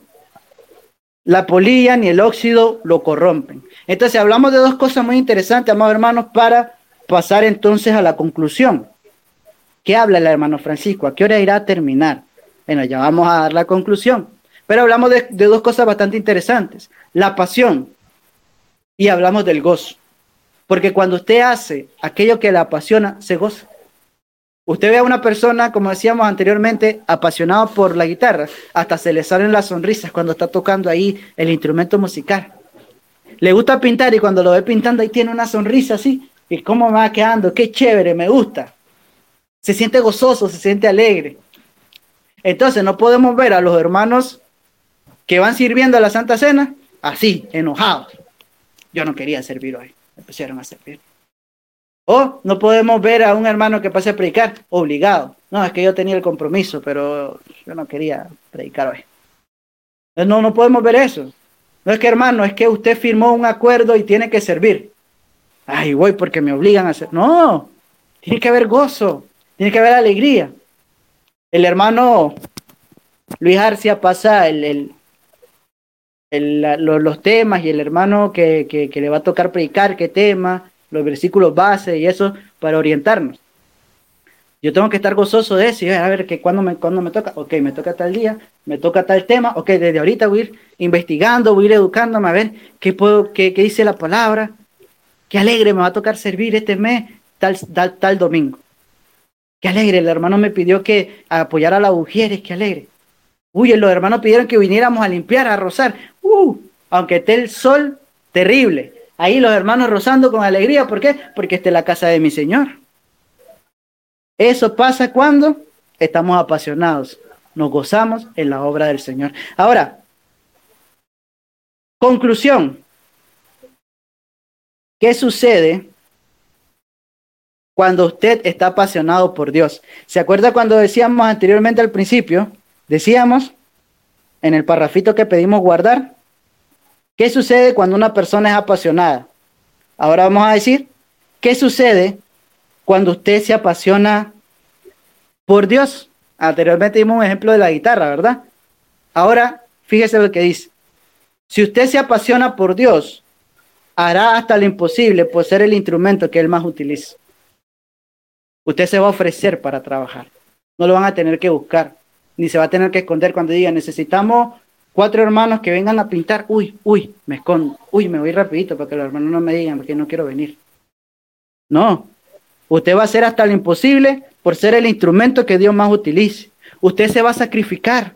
la polilla ni el óxido lo corrompen. Entonces hablamos de dos cosas muy interesantes, amados hermanos, para pasar entonces a la conclusión. ¿Qué habla el hermano Francisco? ¿A qué hora irá a terminar? Bueno, ya vamos a dar la conclusión. Pero hablamos de, dos cosas bastante interesantes. La pasión y hablamos del gozo. Porque cuando usted hace aquello que le apasiona, se goza. Usted ve a una persona, como decíamos anteriormente, apasionada por la guitarra, hasta se le salen las sonrisas cuando está tocando ahí el instrumento musical. Le gusta pintar y cuando lo ve pintando ahí tiene una sonrisa así. ¿Y cómo va quedando? Qué chévere, me gusta se siente gozoso, se siente alegre. Entonces no podemos ver a los hermanos que van sirviendo a la Santa Cena así, enojados. Yo no quería servir hoy, me pusieron a servir. O no podemos ver a un hermano que pase a predicar obligado. No, es que yo tenía el compromiso, pero yo no quería predicar hoy. No, no podemos ver eso. No es que hermano, es que usted firmó un acuerdo y tiene que servir. Ay, voy porque me obligan a hacer. No, tiene que haber gozo. Tiene que haber alegría. El hermano Luis Arcia pasa el, los, temas y el hermano que, le va a tocar predicar qué tema, los versículos base y eso para orientarnos. Yo tengo que estar gozoso de eso y a ver que cuando me, cuando me toca, ok, me toca tal día, me toca tal tema, ok, desde ahorita voy a ir investigando, voy a ir educándome a ver qué, puedo, qué, dice la palabra, qué alegre me va a tocar servir este mes, tal, tal domingo. Qué alegre, el hermano me pidió que apoyara a la Ujieres, qué alegre. Uy, los hermanos pidieron que viniéramos a limpiar, a rozar. Uh, aunque esté el sol terrible. Ahí los hermanos rozando con alegría. ¿Por qué? Porque esta es la casa de mi Señor. Eso pasa cuando estamos apasionados. Nos gozamos en la obra del Señor. Ahora, conclusión. ¿Qué sucede cuando usted está apasionado por Dios. ¿Se acuerda cuando decíamos anteriormente al principio? Decíamos en el parrafito que pedimos guardar. ¿Qué sucede cuando una persona es apasionada? Ahora vamos a decir, ¿qué sucede cuando usted se apasiona por Dios? Anteriormente dimos un ejemplo de la guitarra, ¿verdad? Ahora, fíjese lo que dice. Si usted se apasiona por Dios, hará hasta lo imposible por ser el instrumento que Él más utiliza. Usted se va a ofrecer para trabajar. No lo van a tener que buscar, ni se va a tener que esconder cuando diga necesitamos cuatro hermanos que vengan a pintar. Uy, uy, me escondo. Uy, me voy rapidito para que los hermanos no me digan porque no quiero venir. No, usted va a hacer hasta lo imposible por ser el instrumento que Dios más utilice. Usted se va a sacrificar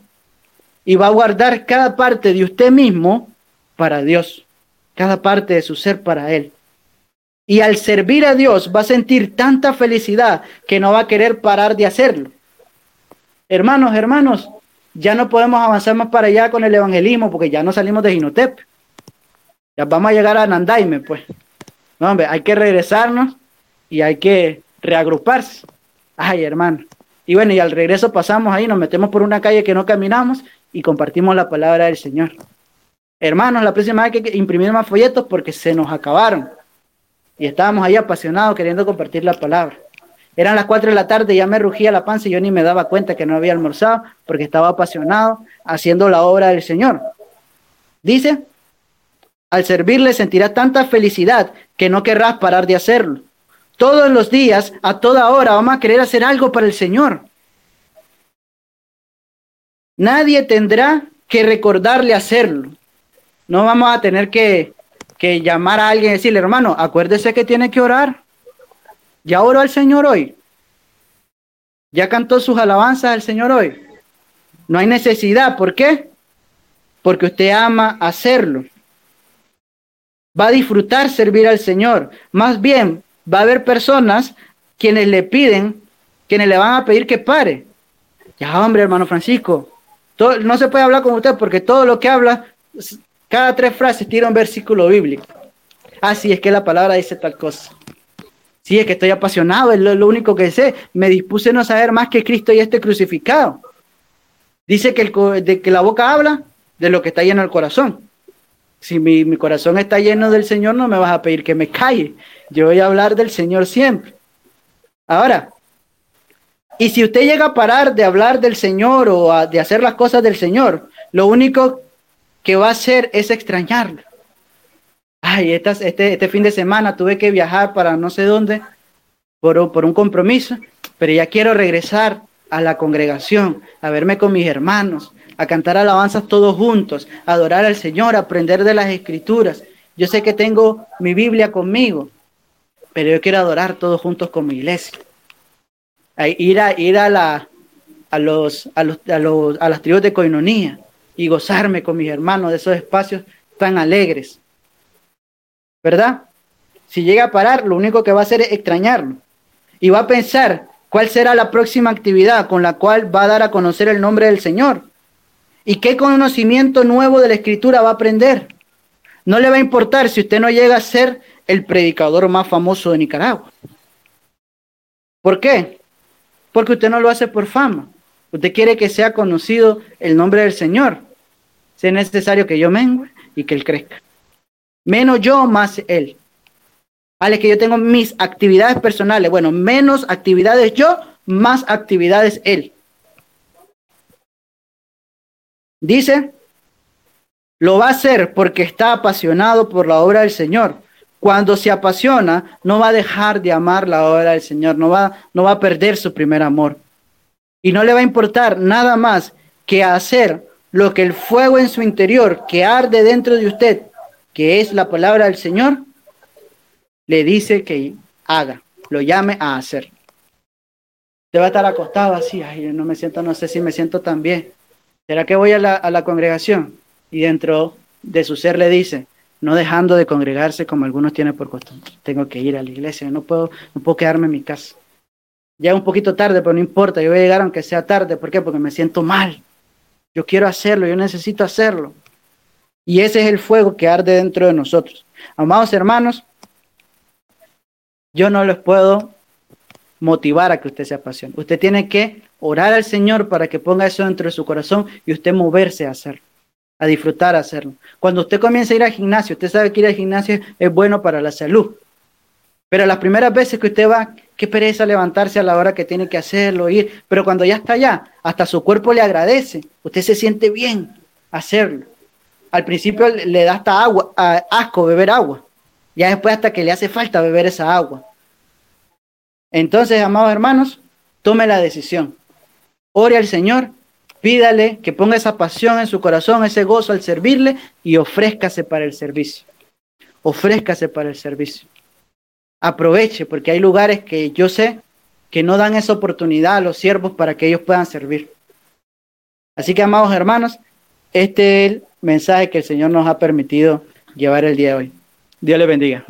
y va a guardar cada parte de usted mismo para Dios, cada parte de su ser para Él. Y al servir a Dios va a sentir tanta felicidad que no va a querer parar de hacerlo. Hermanos, hermanos, ya no podemos avanzar más para allá con el evangelismo porque ya no salimos de Jinotep. Ya vamos a llegar a Nandaime, pues. No, hombre, hay que regresarnos y hay que reagruparse. Ay, hermano. Y bueno, y al regreso pasamos ahí, nos metemos por una calle que no caminamos y compartimos la palabra del Señor. Hermanos, la próxima vez hay que imprimir más folletos porque se nos acabaron. Y estábamos ahí apasionados queriendo compartir la palabra. Eran las 4 de la tarde, ya me rugía la panza y yo ni me daba cuenta que no había almorzado porque estaba apasionado haciendo la obra del Señor. Dice, al servirle sentirás tanta felicidad que no querrás parar de hacerlo. Todos los días, a toda hora, vamos a querer hacer algo para el Señor. Nadie tendrá que recordarle hacerlo. No vamos a tener que, que llamar a alguien y decirle, hermano, acuérdese que tiene que orar. ¿Ya oró al Señor hoy? ¿Ya cantó sus alabanzas al Señor hoy? No hay necesidad. ¿Por qué? Porque usted ama hacerlo. Va a disfrutar servir al Señor. Más bien, va a haber personas quienes le piden, quienes le van a pedir que pare. Ya, hombre, hermano Francisco, no se puede hablar con usted porque todo lo que habla, cada tres frases tira un versículo bíblico. Así ah, es que la palabra dice tal cosa. Sí, es que estoy apasionado, es lo, único que sé. Me dispuse a no saber más que Cristo y este crucificado. Dice que, el, de que la boca habla de lo que está lleno el corazón. Si mi, mi, corazón está lleno del Señor, no me vas a pedir que me calle. Yo voy a hablar del Señor siempre. Ahora, y si usted llega a parar de hablar del Señor o de hacer las cosas del Señor, lo único que va a hacer es extrañarlo ay, este, este fin de semana tuve que viajar para no sé dónde por, por un compromiso, pero ya quiero regresar a la congregación, a verme con mis hermanos, a cantar alabanzas todos juntos, a adorar al Señor, aprender de las escrituras. Yo sé que tengo mi Biblia conmigo, pero yo quiero adorar todos juntos con mi iglesia. Ir a, ir a, la, a, los, a, los, a, los, a las tribus de coinonía y gozarme con mis hermanos de esos espacios tan alegres. ¿verdad? Si llega a parar, lo único que va a hacer es extrañarlo. Y va a pensar cuál será la próxima actividad con la cual va a dar a conocer el nombre del Señor. ¿Y qué conocimiento nuevo de la escritura va a aprender? No le va a importar si usted no llega a ser el predicador más famoso de Nicaragua. ¿Por qué? Porque usted no lo hace por fama. Usted quiere que sea conocido el nombre del Señor. Si es necesario que yo mengue y que Él crezca. Menos yo, más él. Vale, que yo tengo mis actividades personales. Bueno, menos actividades yo, más actividades él. Dice, lo va a hacer porque está apasionado por la obra del Señor. Cuando se apasiona, no va a dejar de amar la obra del Señor, no va, no va a perder su primer amor. Y no le va a importar nada más que hacer lo que el fuego en su interior, que arde dentro de usted, que es la palabra del Señor, le dice que haga, lo llame a hacer. Usted va a estar acostado así, ay, no me siento, no sé si me siento tan bien. ¿Será que voy a la, a la congregación? Y dentro de su ser le dice, no dejando de congregarse como algunos tienen por costumbre. Tengo que ir a la iglesia, no puedo, no puedo quedarme en mi casa. Ya un poquito tarde, pero no importa, yo voy a llegar aunque sea tarde. ¿Por qué? Porque me siento mal. Yo quiero hacerlo, yo necesito hacerlo. Y ese es el fuego que arde dentro de nosotros. Amados hermanos, yo no les puedo motivar a que usted se apasione. Usted tiene que orar al Señor para que ponga eso dentro de su corazón y usted moverse a hacerlo, a disfrutar a hacerlo. Cuando usted comienza a ir al gimnasio, usted sabe que ir al gimnasio es bueno para la salud. Pero las primeras veces que usted va, qué pereza levantarse a la hora que tiene que hacerlo, ir. Pero cuando ya está allá, hasta su cuerpo le agradece. Usted se siente bien hacerlo al principio le da hasta agua, asco beber agua. Ya después hasta que le hace falta beber esa agua. Entonces, amados hermanos, tome la decisión. Ore al Señor, pídale que ponga esa pasión en su corazón, ese gozo al servirle y ofrézcase para el servicio. Ofrézcase para el servicio. Aproveche, porque hay lugares que yo sé que no dan esa oportunidad a los siervos para que ellos puedan servir. Así que, amados hermanos, este es el mensaje que el Señor nos ha permitido llevar el día de hoy. Dios les bendiga.